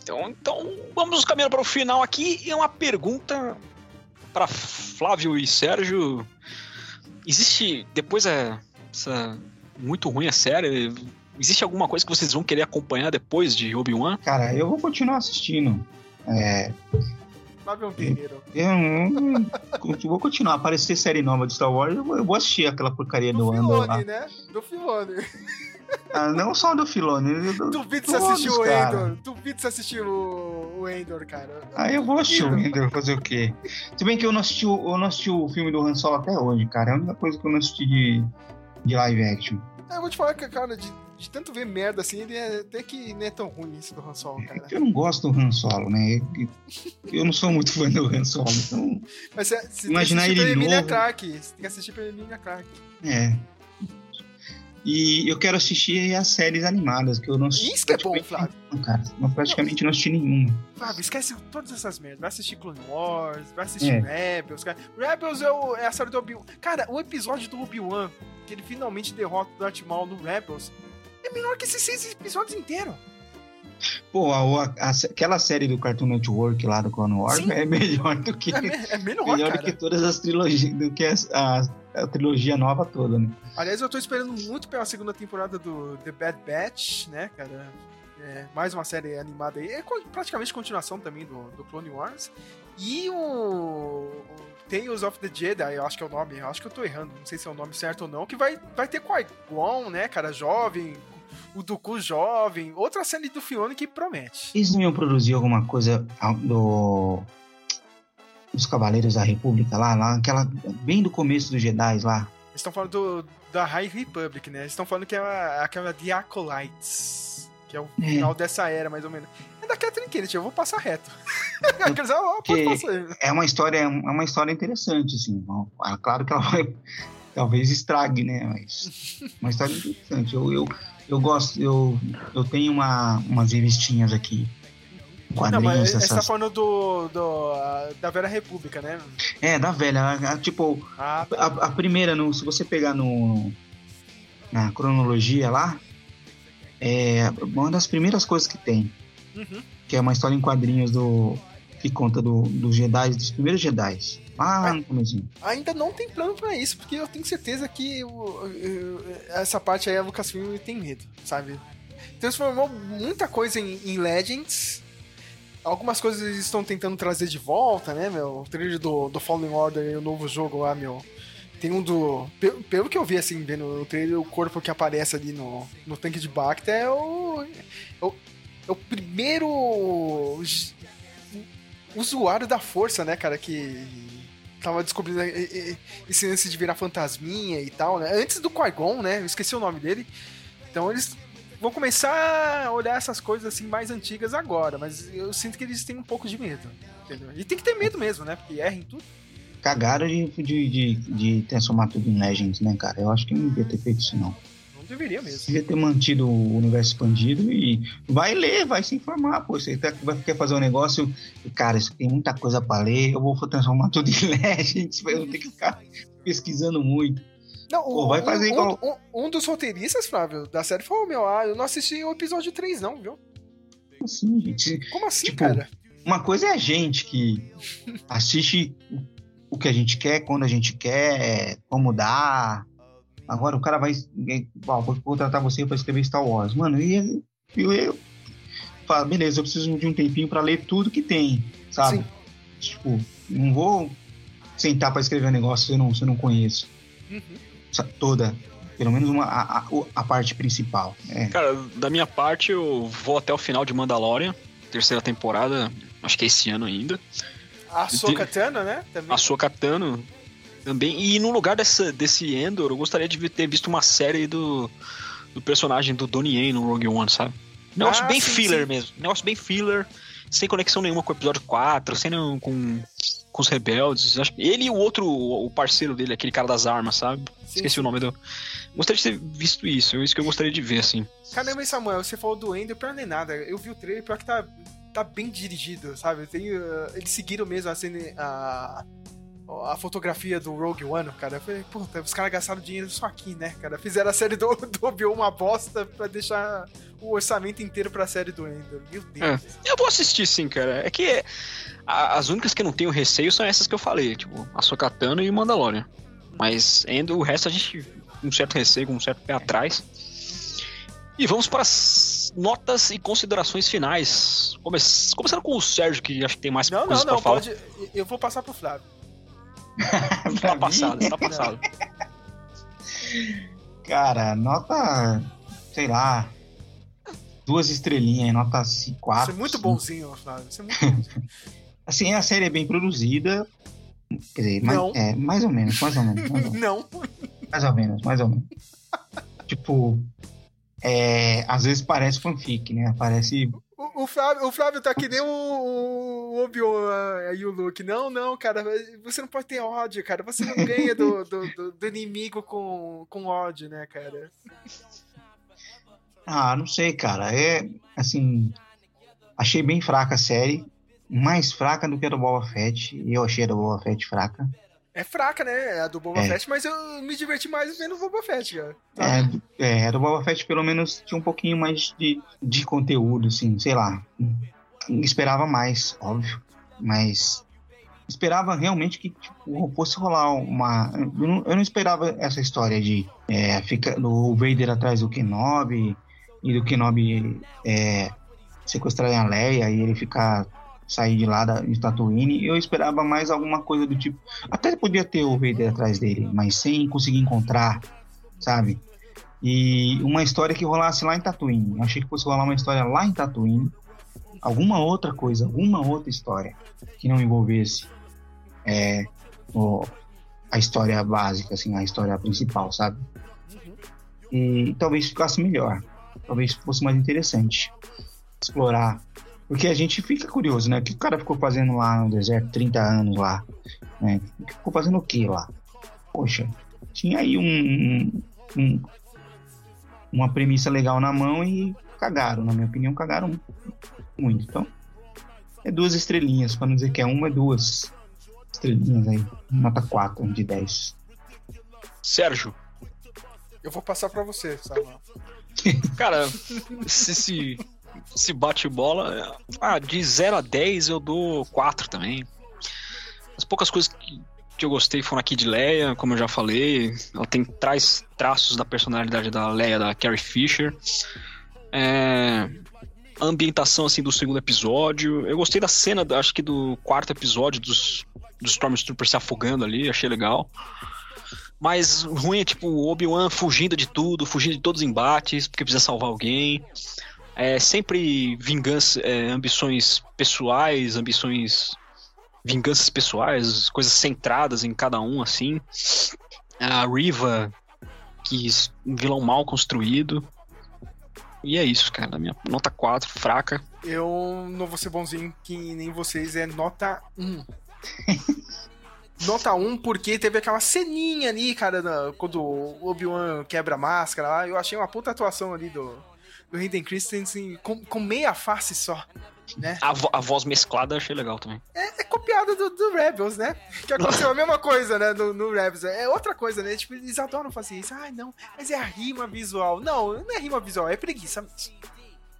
Speaker 5: Então, então vamos caminhando para o final aqui e uma pergunta para Flávio e Sérgio. Existe depois é essa muito ruim a série? Existe alguma coisa que vocês vão querer acompanhar depois de Obi-Wan?
Speaker 7: Cara, eu vou continuar assistindo. É,
Speaker 6: Guerreiro.
Speaker 7: Eu, eu, eu, vou continuar. Aparecer série nova de Star Wars, eu, vou assistir aquela porcaria do,
Speaker 6: do Andor lá. né? Do Filone.
Speaker 7: Ah, não só do Filone.
Speaker 6: Do, Duvido você assistiu o Endor. Duvido você assistiu o, Endor, cara.
Speaker 7: Ah, eu vou assistir o Endor, fazer o quê? Se bem que eu não, assisti, eu não assisti o filme do Han Solo até hoje, cara. É a única coisa que eu não assisti de, de live action.
Speaker 6: É, eu vou te falar que, cara, de, de tanto ver merda assim, ele é até que não é tão ruim isso do Han Solo, cara.
Speaker 7: É eu não gosto do Han Solo, né? Eu não sou muito fã do Han Solo, então.
Speaker 6: Mas você, você imaginar ele novo. Emilia Clarke. Você tem que assistir pela Emilia Clarke.
Speaker 7: É. E eu quero assistir as séries animadas, que eu não assisti.
Speaker 6: Isso que é bom, Flávio.
Speaker 7: Não, cara, eu praticamente não, não assisti nenhuma.
Speaker 6: Flávio, esquece todas essas merdas. Vai assistir Clone Wars, vai assistir é. Rebels, cara. Rebels é, o, é a série do Obi-Wan. Cara, o episódio do Obi-Wan, que ele finalmente derrota o Darth Maul no Rebels, é melhor que esses seis episódios inteiros.
Speaker 7: Pô, a, a, aquela série do Cartoon Network lá do Clone Wars Sim. é melhor do que.
Speaker 6: É, me, é melhor,
Speaker 7: melhor do que todas as trilogias, do que as, a, a, trilogia nova toda, né?
Speaker 6: Aliás, eu tô esperando muito pela segunda temporada do The Bad Batch, né, cara? É, mais uma série animada aí. É praticamente continuação também do, do Clone Wars. E o, o Tales of the Jedi, eu acho que é o nome, eu acho que eu tô errando, não sei se é o nome certo ou não, que vai, vai ter Qui-Gon, né, cara, jovem, o Dooku jovem, outra série do Fione que promete.
Speaker 7: Eles não iam produzir alguma coisa do dos Cavaleiros da República lá, lá aquela bem do começo dos Jedi lá.
Speaker 6: Eles estão falando do, da High Republic, né? Eles estão falando que é aquela de Acolytes, que é o é. final dessa era, mais ou menos. É da Catherine Kennedy, eu vou passar reto.
Speaker 7: é uma história, é uma história interessante, assim. Claro que ela vai talvez estrague, né? Mas uma história interessante. Eu, eu, eu gosto, eu, eu tenho uma, umas revistinhas aqui.
Speaker 6: Quadrinhos, Não, mas essas... você tá falando do, do, da Velha República, né?
Speaker 7: É, da velha. A, a, tipo, ah, tá. a, a, primeira, no, se você pegar no, na cronologia lá, é uma das primeiras coisas que tem. Uhum. Que é uma história em quadrinhos do. que conta do, dos Jedi, dos primeiros Jedi. Ah, no comecinho.
Speaker 6: Ainda não tem plano para isso, porque eu tenho certeza que essa parte aí a Lucasfilm tem medo, sabe? Transformou muita coisa em, em Legends. Algumas coisas eles estão tentando trazer de volta, né, meu? O trailer do, do Fallen Order e o novo jogo lá, meu. Tem um do. Pelo, pelo que eu vi, assim, vendo o trailer, o corpo que aparece ali no, no tanque de Bacta é o. É o, é o primeiro usuário da força, né, cara, que tava descobrindo esse lance de virar fantasminha e tal, né? Antes do Qui-Gon, né? Eu esqueci o nome dele. Então eles vão começar a olhar essas coisas assim mais antigas agora, mas eu sinto que eles têm um pouco de medo, entendeu? E tem que ter medo mesmo, né? Porque erra em tudo.
Speaker 7: Cagaram de, de, de, de transformar tudo em Legends, né, cara? Eu acho que não devia ter feito isso, não.
Speaker 6: Deveria mesmo.
Speaker 7: Devia ter mantido o universo expandido e vai ler, vai se informar, pô. Você tá, vai querer fazer um negócio e, cara, isso tem muita coisa pra ler, eu vou transformar tudo em Legends, eu vou ter que ficar pesquisando muito.
Speaker 6: Não, pô, vai fazer um, igual... um, um, dos roteiristas, Flávio, da série falou, meu, ah, eu não assisti o episódio 3 não, viu?
Speaker 7: Como assim, gente?
Speaker 6: Como assim, tipo, cara?
Speaker 7: Uma coisa é a gente que assiste o que a gente quer, quando a gente quer, como dá, Agora o cara vai. Vou contratar você para escrever Star Wars. Mano, e eu, eu falo, beleza, eu preciso de um tempinho para ler tudo que tem, sabe? Sim. Tipo, não vou sentar para escrever um negócio se eu não, se eu não conheço. Uhum. Toda. Pelo menos uma, a, a, a parte principal. É.
Speaker 5: Cara, da minha parte, eu vou até o final de Mandalorian, terceira temporada, acho que é esse ano ainda.
Speaker 6: A Ahsoka Tano, né?
Speaker 5: Também. A Ahsoka Tano também. E no lugar dessa, desse Endor, eu gostaria de ter visto uma série do, do personagem do Donnie Yen no Rogue One, sabe? Negócio
Speaker 6: Ah,
Speaker 5: bem
Speaker 6: sim,
Speaker 5: filler
Speaker 6: sim.
Speaker 5: mesmo. Negócio bem filler, sem conexão nenhuma com o episódio 4, sem nenhum, com, com os rebeldes. Ele e o outro, o parceiro dele, aquele cara das armas, sabe? Esqueci
Speaker 6: sim.
Speaker 5: o nome do. Gostaria de ter visto isso, é isso que eu gostaria de ver, assim.
Speaker 6: Caramba, Samuel, você falou do Ender, pior nem nada. Eu vi o trailer, pior que tá, tá bem dirigido, sabe? Tem, uh, eles seguiram mesmo a, cena, a, a fotografia do Rogue One, cara. Eu falei, puta, os caras gastaram dinheiro só aqui, né, cara? Fizeram a série do, do Obi-Wan uma bosta pra deixar o orçamento inteiro pra série do Ender. Meu Deus.
Speaker 5: É. Eu vou assistir sim, cara. É que a- as únicas que eu não tenho receio são essas que eu falei, tipo, a Sokatano e o Mandalorian. Mas ainda o resto a gente com um certo receio, com um certo pé atrás. E vamos para as notas e considerações finais. Come- Começando com o Sérgio, que acho que tem mais
Speaker 6: Não,
Speaker 5: coisas
Speaker 6: não, não,
Speaker 5: pra falar.
Speaker 6: pode. Eu vou passar pro Flávio.
Speaker 5: Tá passado, tá passado.
Speaker 7: Cara, nota. Sei lá. Duas estrelinhas, nota 4.
Speaker 6: Você é muito bonzinho, Flávio. Você é muito bonzinho.
Speaker 7: Assim, a série é bem produzida. Quer dizer, mais,
Speaker 6: Não.
Speaker 7: é, mais ou menos, mais ou menos. Mais ou menos,
Speaker 6: não.
Speaker 7: mais ou menos. Mais ou menos. tipo, é, às vezes parece fanfic, né? Parece.
Speaker 6: O, Flávio, o Flávio tá que nem o, o Obi-Wan e o Luke. Não, não, cara, você não pode ter ódio, cara. Você não ganha do, do, do- do inimigo com, com ódio, né, cara?
Speaker 7: Ah, não sei, cara. É assim. Achei bem fraca a série. Mais fraca do que a do Boba Fett. Eu achei a do Boba Fett fraca.
Speaker 6: É fraca, né, a do Boba
Speaker 7: É.
Speaker 6: Fett, mas eu me diverti mais vendo o Boba Fett, cara.
Speaker 7: É, é, a do Boba Fett pelo menos tinha um pouquinho mais de, de conteúdo, assim, sei lá. Esperava mais, óbvio. Mas esperava realmente que tipo, fosse rolar uma. Eu não, eu não esperava essa história de é, fica, do Vader atrás do Kenobi e do Kenobi é, sequestrar a Leia e ele ficar sair de lá da, de Tatooine. Eu esperava mais alguma coisa do tipo. Até podia ter o Vader atrás dele, mas sem conseguir encontrar, sabe? E uma história que rolasse lá em Tatooine. Eu achei que fosse rolar uma história lá em Tatooine. Alguma outra coisa, alguma outra história que não envolvesse é, o- a história básica, assim, a história principal, sabe? E talvez ficasse melhor. Talvez fosse mais interessante explorar. Porque a gente fica curioso, né? O que o cara ficou fazendo lá no deserto 30 anos lá? Né? Ficou fazendo o que lá? Poxa, tinha aí um, um- uma premissa legal na mão e cagaram, na minha opinião, cagaram muito. Então, é duas estrelinhas, para não dizer que é uma, é duas estrelinhas aí. Nota 4 de 10.
Speaker 5: Sérgio,
Speaker 6: Eu vou passar pra você, Samuel.
Speaker 5: cara, se se, se bate bola, ah, de 0 a 10 eu dou 4 também. As poucas coisas que, que eu gostei foram aqui de Leia, como eu já falei. Ela tem traz traços da personalidade da Leia, da Carrie Fisher. É, a ambientação assim do segundo episódio. Eu gostei da cena, acho que do quarto episódio dos, dos Stormtroopers se afogando ali, achei legal. Mas ruim é tipo o Obi-Wan fugindo de tudo, fugindo de todos os embates, porque precisa salvar alguém. É sempre vingança, é, ambições pessoais, ambições. vinganças pessoais, coisas centradas em cada um, assim. A Riva, que um vilão mal construído. E é isso, cara. Minha nota 4, fraca.
Speaker 6: Eu não vou ser bonzinho que nem vocês, é nota 1. nota 1 porque teve aquela ceninha ali, cara, quando o Obi-Wan quebra a máscara lá. Eu achei uma puta atuação ali do, do Hayden Christensen com, com meia face só, né?
Speaker 5: A, vo- a voz mesclada eu achei legal também.
Speaker 6: É copiada do, do Rebels, né? Que aconteceu a mesma coisa, né, no, no Rebels. É outra coisa, né? Tipo, eles adoram fazer isso. Ai, não, mas é a rima visual. Não, não é rima visual, é preguiça mesmo.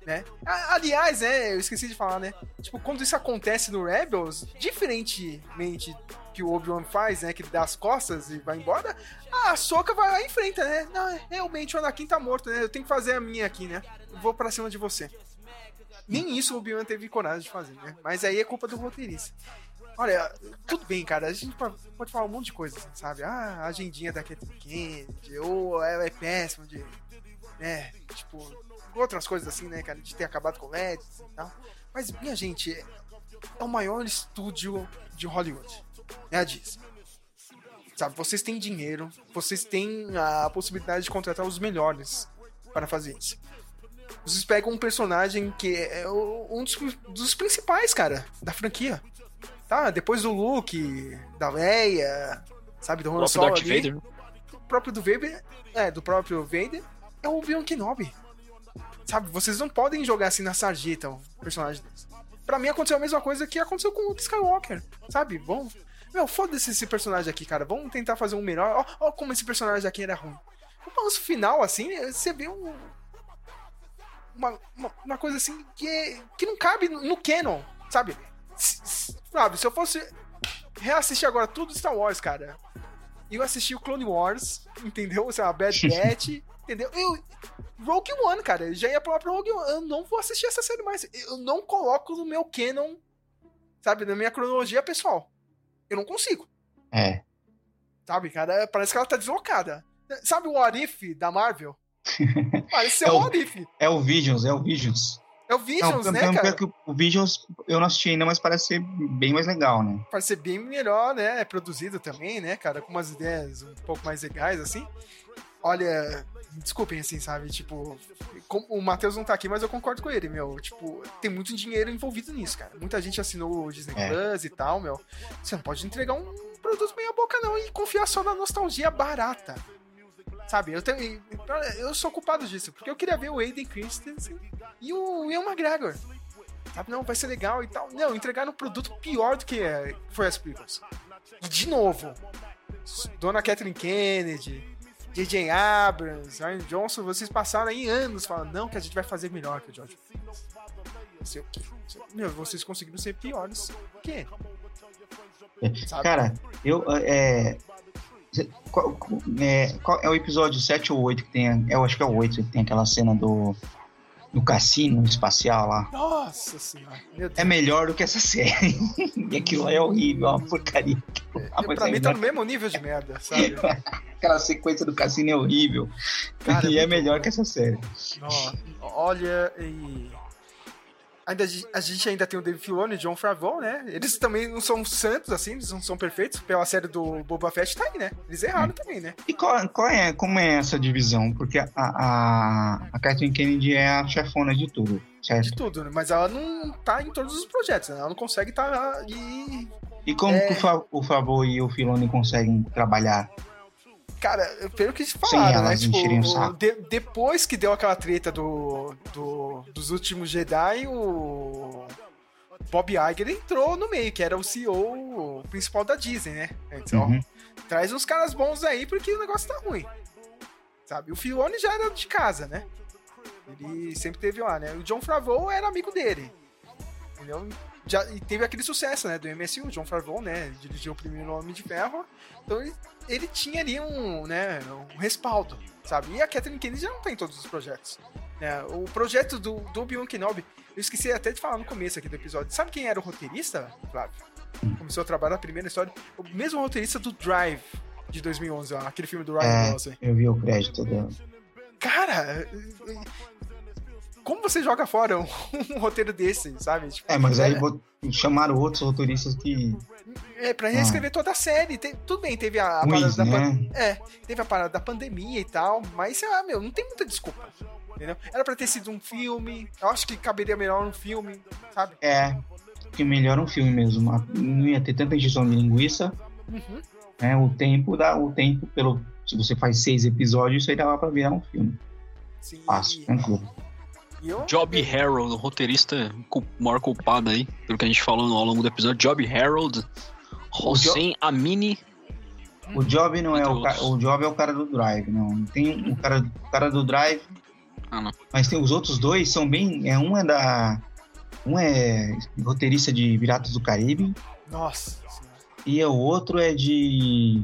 Speaker 6: Né? Aliás, né, eu esqueci de falar, né? Tipo, quando isso acontece no Rebels, diferentemente que o Obi-Wan faz, né, que dá as costas e vai embora, a Soca vai lá e enfrenta, né? Não, realmente o Anakin tá morto, né? Eu tenho que fazer a minha aqui, né? Vou pra cima de você. Nem isso o Obi-Wan teve coragem de fazer, né? Mas aí é culpa do roteirista. Olha, tudo bem, cara. A gente pode, falar um monte de coisa, sabe? Ah, a agendinha da Kathleen Kennedy, ou ela é péssima de. né? Tipo, outras coisas assim, né, cara? De ter acabado com LEDs e tal. Mas, minha gente, é o maior estúdio de Hollywood. É a Disney. Sabe, vocês têm dinheiro, vocês têm a possibilidade de contratar os melhores para fazer isso. Vocês pegam um personagem que é um dos, dos principais, cara, da franquia. Tá? Depois do Luke, da Leia, sabe, do Han Solo
Speaker 5: Darth
Speaker 6: ali,
Speaker 5: Vader. né?
Speaker 6: o próprio do Vader, é, do próprio Vader, é o Obi-Wan Kenobi. Sabe, vocês não podem jogar assim na sarjeta um personagem desse. Pra mim aconteceu a mesma coisa que aconteceu com o Luke Skywalker, sabe? Bom, meu, foda-se esse personagem aqui, cara. Vamos tentar fazer um melhor. Ó, ó como esse personagem aqui era ruim. O balanço final, assim, você vê um. Uma, uma, uma coisa assim que, é- que não cabe no, no canon, sabe? S- Sabe, se eu fosse reassistir agora tudo Star Wars, cara, eu assisti o Clone Wars, entendeu? Sei lá, Bad Batch, entendeu? Eu, Rogue One, cara, eu já ia pra Rogue One. Eu não vou assistir essa série mais. Eu não coloco no meu canon, sabe, na minha cronologia pessoal. Eu não consigo.
Speaker 7: É.
Speaker 6: Sabe, cara? Parece que ela tá deslocada. Sabe o What If da Marvel? Parece ser
Speaker 7: É
Speaker 6: o
Speaker 7: o-
Speaker 6: What If.
Speaker 7: É o Visions, é o Visions.
Speaker 6: É o Visions,
Speaker 7: não,
Speaker 6: né,
Speaker 7: não,
Speaker 6: cara?
Speaker 7: que o Visions eu não assisti ainda, mas parece ser bem mais legal, né?
Speaker 6: Parece ser bem melhor, né? É produzido também, né, cara? Com umas ideias um pouco mais legais, assim. Olha, desculpem, assim, sabe? Tipo, o Matheus não tá aqui, mas eu concordo com ele, meu. Tipo, tem muito dinheiro envolvido nisso, cara. Muita gente assinou o Disney
Speaker 7: É.
Speaker 6: Plus e tal, meu. Você não pode entregar um produto meia boca, não, e confiar só na nostalgia barata. Sabe, eu, tenho, eu sou culpado disso, porque eu queria ver o Aiden Christensen e o Ian McGregor. Sabe, não, vai ser legal e tal. Não, entregaram um produto pior do que é- foi as prequels. E de novo, Dona Kathleen Kennedy, J.J. Abrams, Ryan Johnson, vocês passaram aí anos falando, não, que a gente vai fazer melhor que o George Lucas. Não sei o quê. o quê. Meu, vocês conseguiram ser piores que Sabe?
Speaker 7: Cara, eu. É, qual, é, qual é o episódio 7 ou 8 que tem. a- Eu acho que é o 8 que tem aquela cena do. Do cassino espacial lá.
Speaker 6: Nossa senhora.
Speaker 7: É melhor do que essa série. e aquilo é horrível, é uma porcaria. Mas
Speaker 6: pra
Speaker 7: é
Speaker 6: mim tá no mesmo nível de merda, sabe?
Speaker 7: Aquela sequência do cassino é horrível.
Speaker 6: Cara,
Speaker 7: e é
Speaker 6: muito
Speaker 7: melhor que essa série.
Speaker 6: Ó, olha, e. Ainda, a gente ainda tem o Dave Filoni e o John Favreau, né? Eles também não são santos, assim, eles não são perfeitos. Pela série do Boba Fett tá aí, né? Eles erraram também, né?
Speaker 7: E qual, qual é, como é essa divisão? Porque a, a, a Kathleen Kennedy é a chefona de tudo, certo?
Speaker 6: De tudo, né? Mas ela não tá em todos os projetos, né? Ela não consegue estar e.
Speaker 7: E como
Speaker 6: É.
Speaker 7: que o, Fa, o Favreau e o Filoni conseguem trabalhar?
Speaker 6: Cara, pelo que
Speaker 7: Sem
Speaker 6: falaram, né? Tipo,
Speaker 7: o
Speaker 6: de- depois que deu aquela treta do, do- dos últimos Jedi, o Bob Iger entrou no meio, que era o CEO principal da Disney, né? Então,
Speaker 7: Uhum.
Speaker 6: traz uns caras bons aí porque o negócio tá ruim. Sabe? O Filoni já era de casa, né? Ele sempre teve lá, né? O John Favreau era amigo dele. Entendeu? Já, e teve aquele sucesso, né? Do MSU, o John Favreau, né? Dirigiu o primeiro Homem de Ferro. Então ele, ele tinha ali um, né, um respaldo, sabe? E a Kathleen Kennedy já não tá em todos os projetos. né? O projeto do, do Obi-Wan Kenobi, eu esqueci até de falar no começo aqui do episódio. Sabe quem era o roteirista, Flávio? Começou a trabalhar na primeira história. O mesmo roteirista do Drive, de 2011, ó, aquele filme do Ryan
Speaker 7: É,
Speaker 6: Gosling.
Speaker 7: eu vi o crédito dela.
Speaker 6: Cara, como você joga fora um, um roteiro desse, sabe? Tipo,
Speaker 7: É, mas aí bot- chamaram outros roteiristas que.
Speaker 6: É, pra reescrever toda a série. Tem- tudo bem, teve a, a parada da
Speaker 7: né?
Speaker 6: É, teve a parada da pandemia e tal, mas sei lá, meu, não tem muita desculpa. Entendeu? Era pra ter sido um filme. Eu acho que caberia melhor um filme, sabe?
Speaker 7: É, que melhora um filme mesmo. Não ia ter tanta injeção de linguiça.
Speaker 6: Uhum.
Speaker 7: Né? O tempo dá. O tempo, pelo. Se você faz seis episódios, isso aí dava pra virar um filme.
Speaker 6: Sim.
Speaker 7: Fácil, tranquilo.
Speaker 5: Job Harold, o roteirista maior culpado aí, pelo que a gente falou ao longo do episódio. Job Harold, Hossein Amini.
Speaker 7: O Job não é o cara. O Job é o cara do Drive, não. Tem o cara, o cara do Drive.
Speaker 5: Ah, não.
Speaker 7: Mas tem os outros dois, são bem. É, um é da. Um é roteirista de Piratas do Caribe.
Speaker 6: Nossa senhora.
Speaker 7: E o outro é de.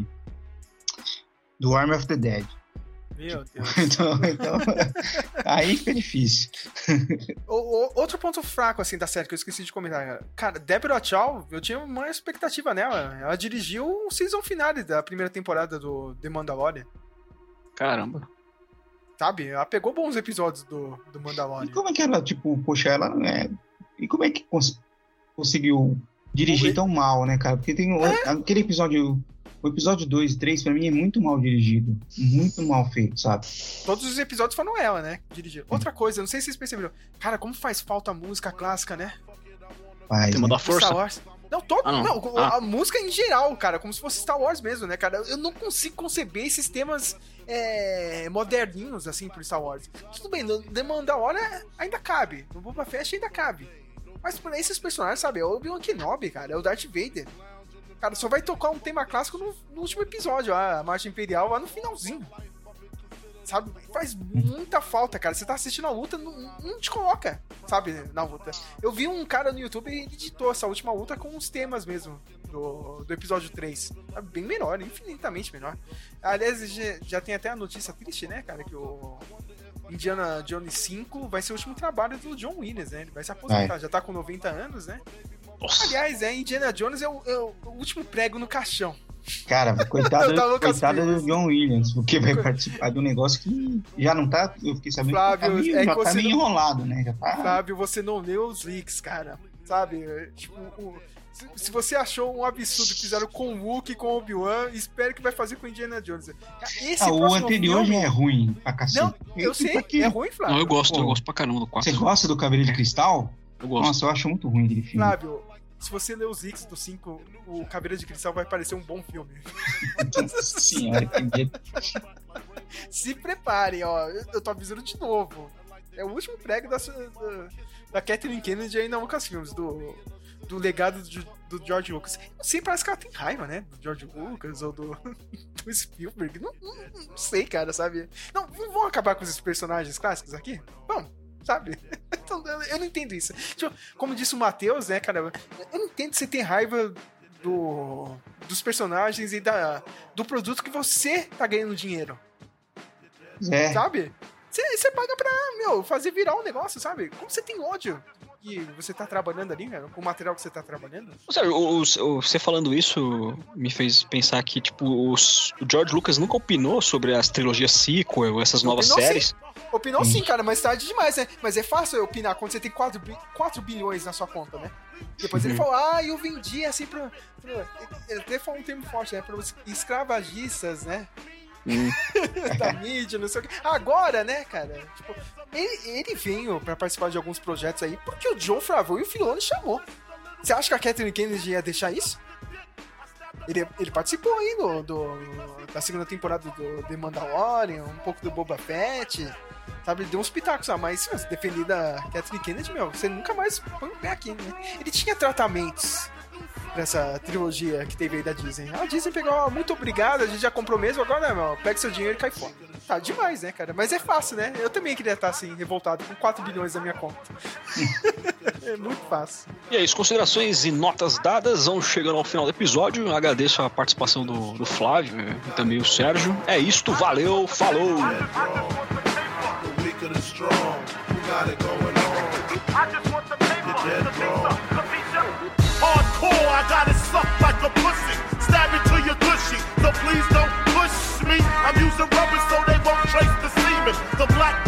Speaker 7: Do Army of the Dead.
Speaker 6: Meu Deus.
Speaker 7: Então, então, aí fica difícil.
Speaker 6: O- o- outro ponto fraco, assim, da série que eu esqueci de comentar. cara. Cara, Deborah Chow, eu tinha uma expectativa nela. Ela dirigiu o season finale da primeira temporada do The Mandalorian.
Speaker 5: Caramba.
Speaker 6: Sabe? Ela pegou bons episódios do, do
Speaker 7: E
Speaker 6: Mandalorian.
Speaker 7: como é que ela, tipo, poxa, ela é... E como é que cons- conseguiu dirigir tão mal, né, cara? Porque tem o- aquele episódio... O episódio 2 e 3, pra mim, é muito mal dirigido. Muito mal feito, sabe?
Speaker 6: Todos os episódios foram ela, né? Dirigir. Outra coisa, não sei se vocês perceberam. Cara, como faz falta a música clássica, né?
Speaker 7: Faz,
Speaker 5: Tema
Speaker 7: né?
Speaker 5: da força.
Speaker 6: Star Wars. Não, todo,
Speaker 5: Ah, não.
Speaker 6: não,
Speaker 5: Ah.
Speaker 6: a música em geral, cara, como se fosse Star Wars mesmo, né, cara? Eu não consigo conceber esses temas é, moderninhos, assim, pro Star Wars. Tudo bem, no The Mandalorian ainda cabe, no Boba Fett ainda cabe. Mas pra esses personagens, sabe, é o Obi-Wan Kenobi, cara, é o Darth Vader. Cara, só vai tocar um tema clássico no, no último episódio, a Marcha Imperial, lá no finalzinho. Sabe? Faz muita falta, cara. Você tá assistindo a luta, não, não te coloca, sabe, na luta. Eu vi um cara no YouTube e ele editou essa última luta com os temas mesmo do, do episódio 3. É bem menor, infinitamente menor. Aliás, já, tem até a notícia triste, né, cara, que o Indiana Jones 5 vai ser o último trabalho do John Williams, né? Ele vai se aposentar,
Speaker 7: Vai.
Speaker 6: já tá com 90 anos, né?
Speaker 5: Nossa.
Speaker 6: Aliás, é, Indiana Jones é o, é o último prego no caixão.
Speaker 7: Cara, coitado,
Speaker 6: Lucas
Speaker 7: coitado do. John Williams, porque vai participar de um negócio que já não tá. Eu fiquei sabendo
Speaker 6: Flávio,
Speaker 7: que tá meio,
Speaker 6: é que
Speaker 7: tá
Speaker 6: você
Speaker 7: meio
Speaker 6: não-
Speaker 7: enrolado, né? Já tá.
Speaker 6: Fábio, você não leu os leaks, cara. Sabe? Tipo, o- se, se você achou um absurdo que fizeram com o e com o Obi-Wan, espere que vai fazer com Indiana Jones. Esse
Speaker 7: Ah, o anterior
Speaker 6: filme-
Speaker 7: já é ruim pra cacete.
Speaker 6: Não, eu sei, é ruim, Flávio.
Speaker 5: Não, eu gosto, eu
Speaker 7: Pô.
Speaker 5: gosto pra caramba do 4.
Speaker 7: Você gosta do Cabelo de Cristal?
Speaker 5: Eu gosto.
Speaker 7: Nossa, eu acho muito ruim aquele filme.
Speaker 6: Flávio, se você ler os leaks do 5, o Caveira de Cristal vai parecer um bom filme.
Speaker 7: Senhora, medo.
Speaker 6: Se preparem, ó. Eu, eu tô avisando de novo. É o último prego da, da, da Kathleen Kennedy aí na Lucasfilmes, do, do legado do, do George Lucas. Não sei, parece que ela tem raiva, né? Do George Lucas ou do, do Spielberg. Não, não, não sei, cara, sabe? Não, vão acabar com esses personagens clássicos aqui? Vamos, sabe? Então, eu, não entendo isso. Tipo, como disse o Matheus, né, cara? Eu não entendo você ter raiva do, dos personagens e da, do produto que você tá ganhando dinheiro
Speaker 7: É,
Speaker 6: sabe? Você paga pra, meu, fazer virar um negócio, sabe? Como você tem ódio que você tá trabalhando ali, cara, com o material que você tá trabalhando?
Speaker 5: Sério, o- o- você falando isso me fez pensar que, tipo, os- o George Lucas nunca opinou sobre as trilogias sequel, essas novas
Speaker 6: Opinou
Speaker 5: séries.
Speaker 6: Opinou sim, cara, mas tarde demais, né? Mas é fácil opinar quando você tem 4, bi 4 bilhões na sua conta, né? Depois ele
Speaker 5: Uhum.
Speaker 6: falou, ah, eu vendi assim pra. pra ele até falou um termo forte, né? Para os escravagistas, né?
Speaker 5: Hum.
Speaker 6: da mídia, não sei o que. Agora, né, cara? Tipo, ele, ele veio pra participar de alguns projetos aí porque o John Favreau e o Filoni chamou. Você acha que a Catherine Kennedy ia deixar isso? Ele, ele participou aí do, do- da segunda temporada do The Mandalorian, um pouco do Boba Fett. Sabe, ele deu uns pitacos a mais. Você defender da Catherine Kennedy, meu, você nunca mais põe o pé aqui, né? Ele tinha tratamentos nessa trilogia que teve aí da Disney. A Disney pegou, ó, muito obrigado, a gente já comprou mesmo, agora, meu, pega seu dinheiro e cai fora. Tá demais, né, cara? Mas é fácil, né? Eu também queria estar assim, revoltado com 4 bilhões na minha conta. é muito fácil.
Speaker 5: E é isso, considerações e notas dadas, vamos chegando ao final do episódio. Agradeço a participação do, do Flávio e também o Sérgio. É isto, valeu, falou!
Speaker 12: The and the strong, who got it going on? You're dead wrong.
Speaker 13: Hardcore, I got it sucked like a pussy. Stab it till you're gushy. So please don't push me. I'm using rubber so they won't trace the semen. The black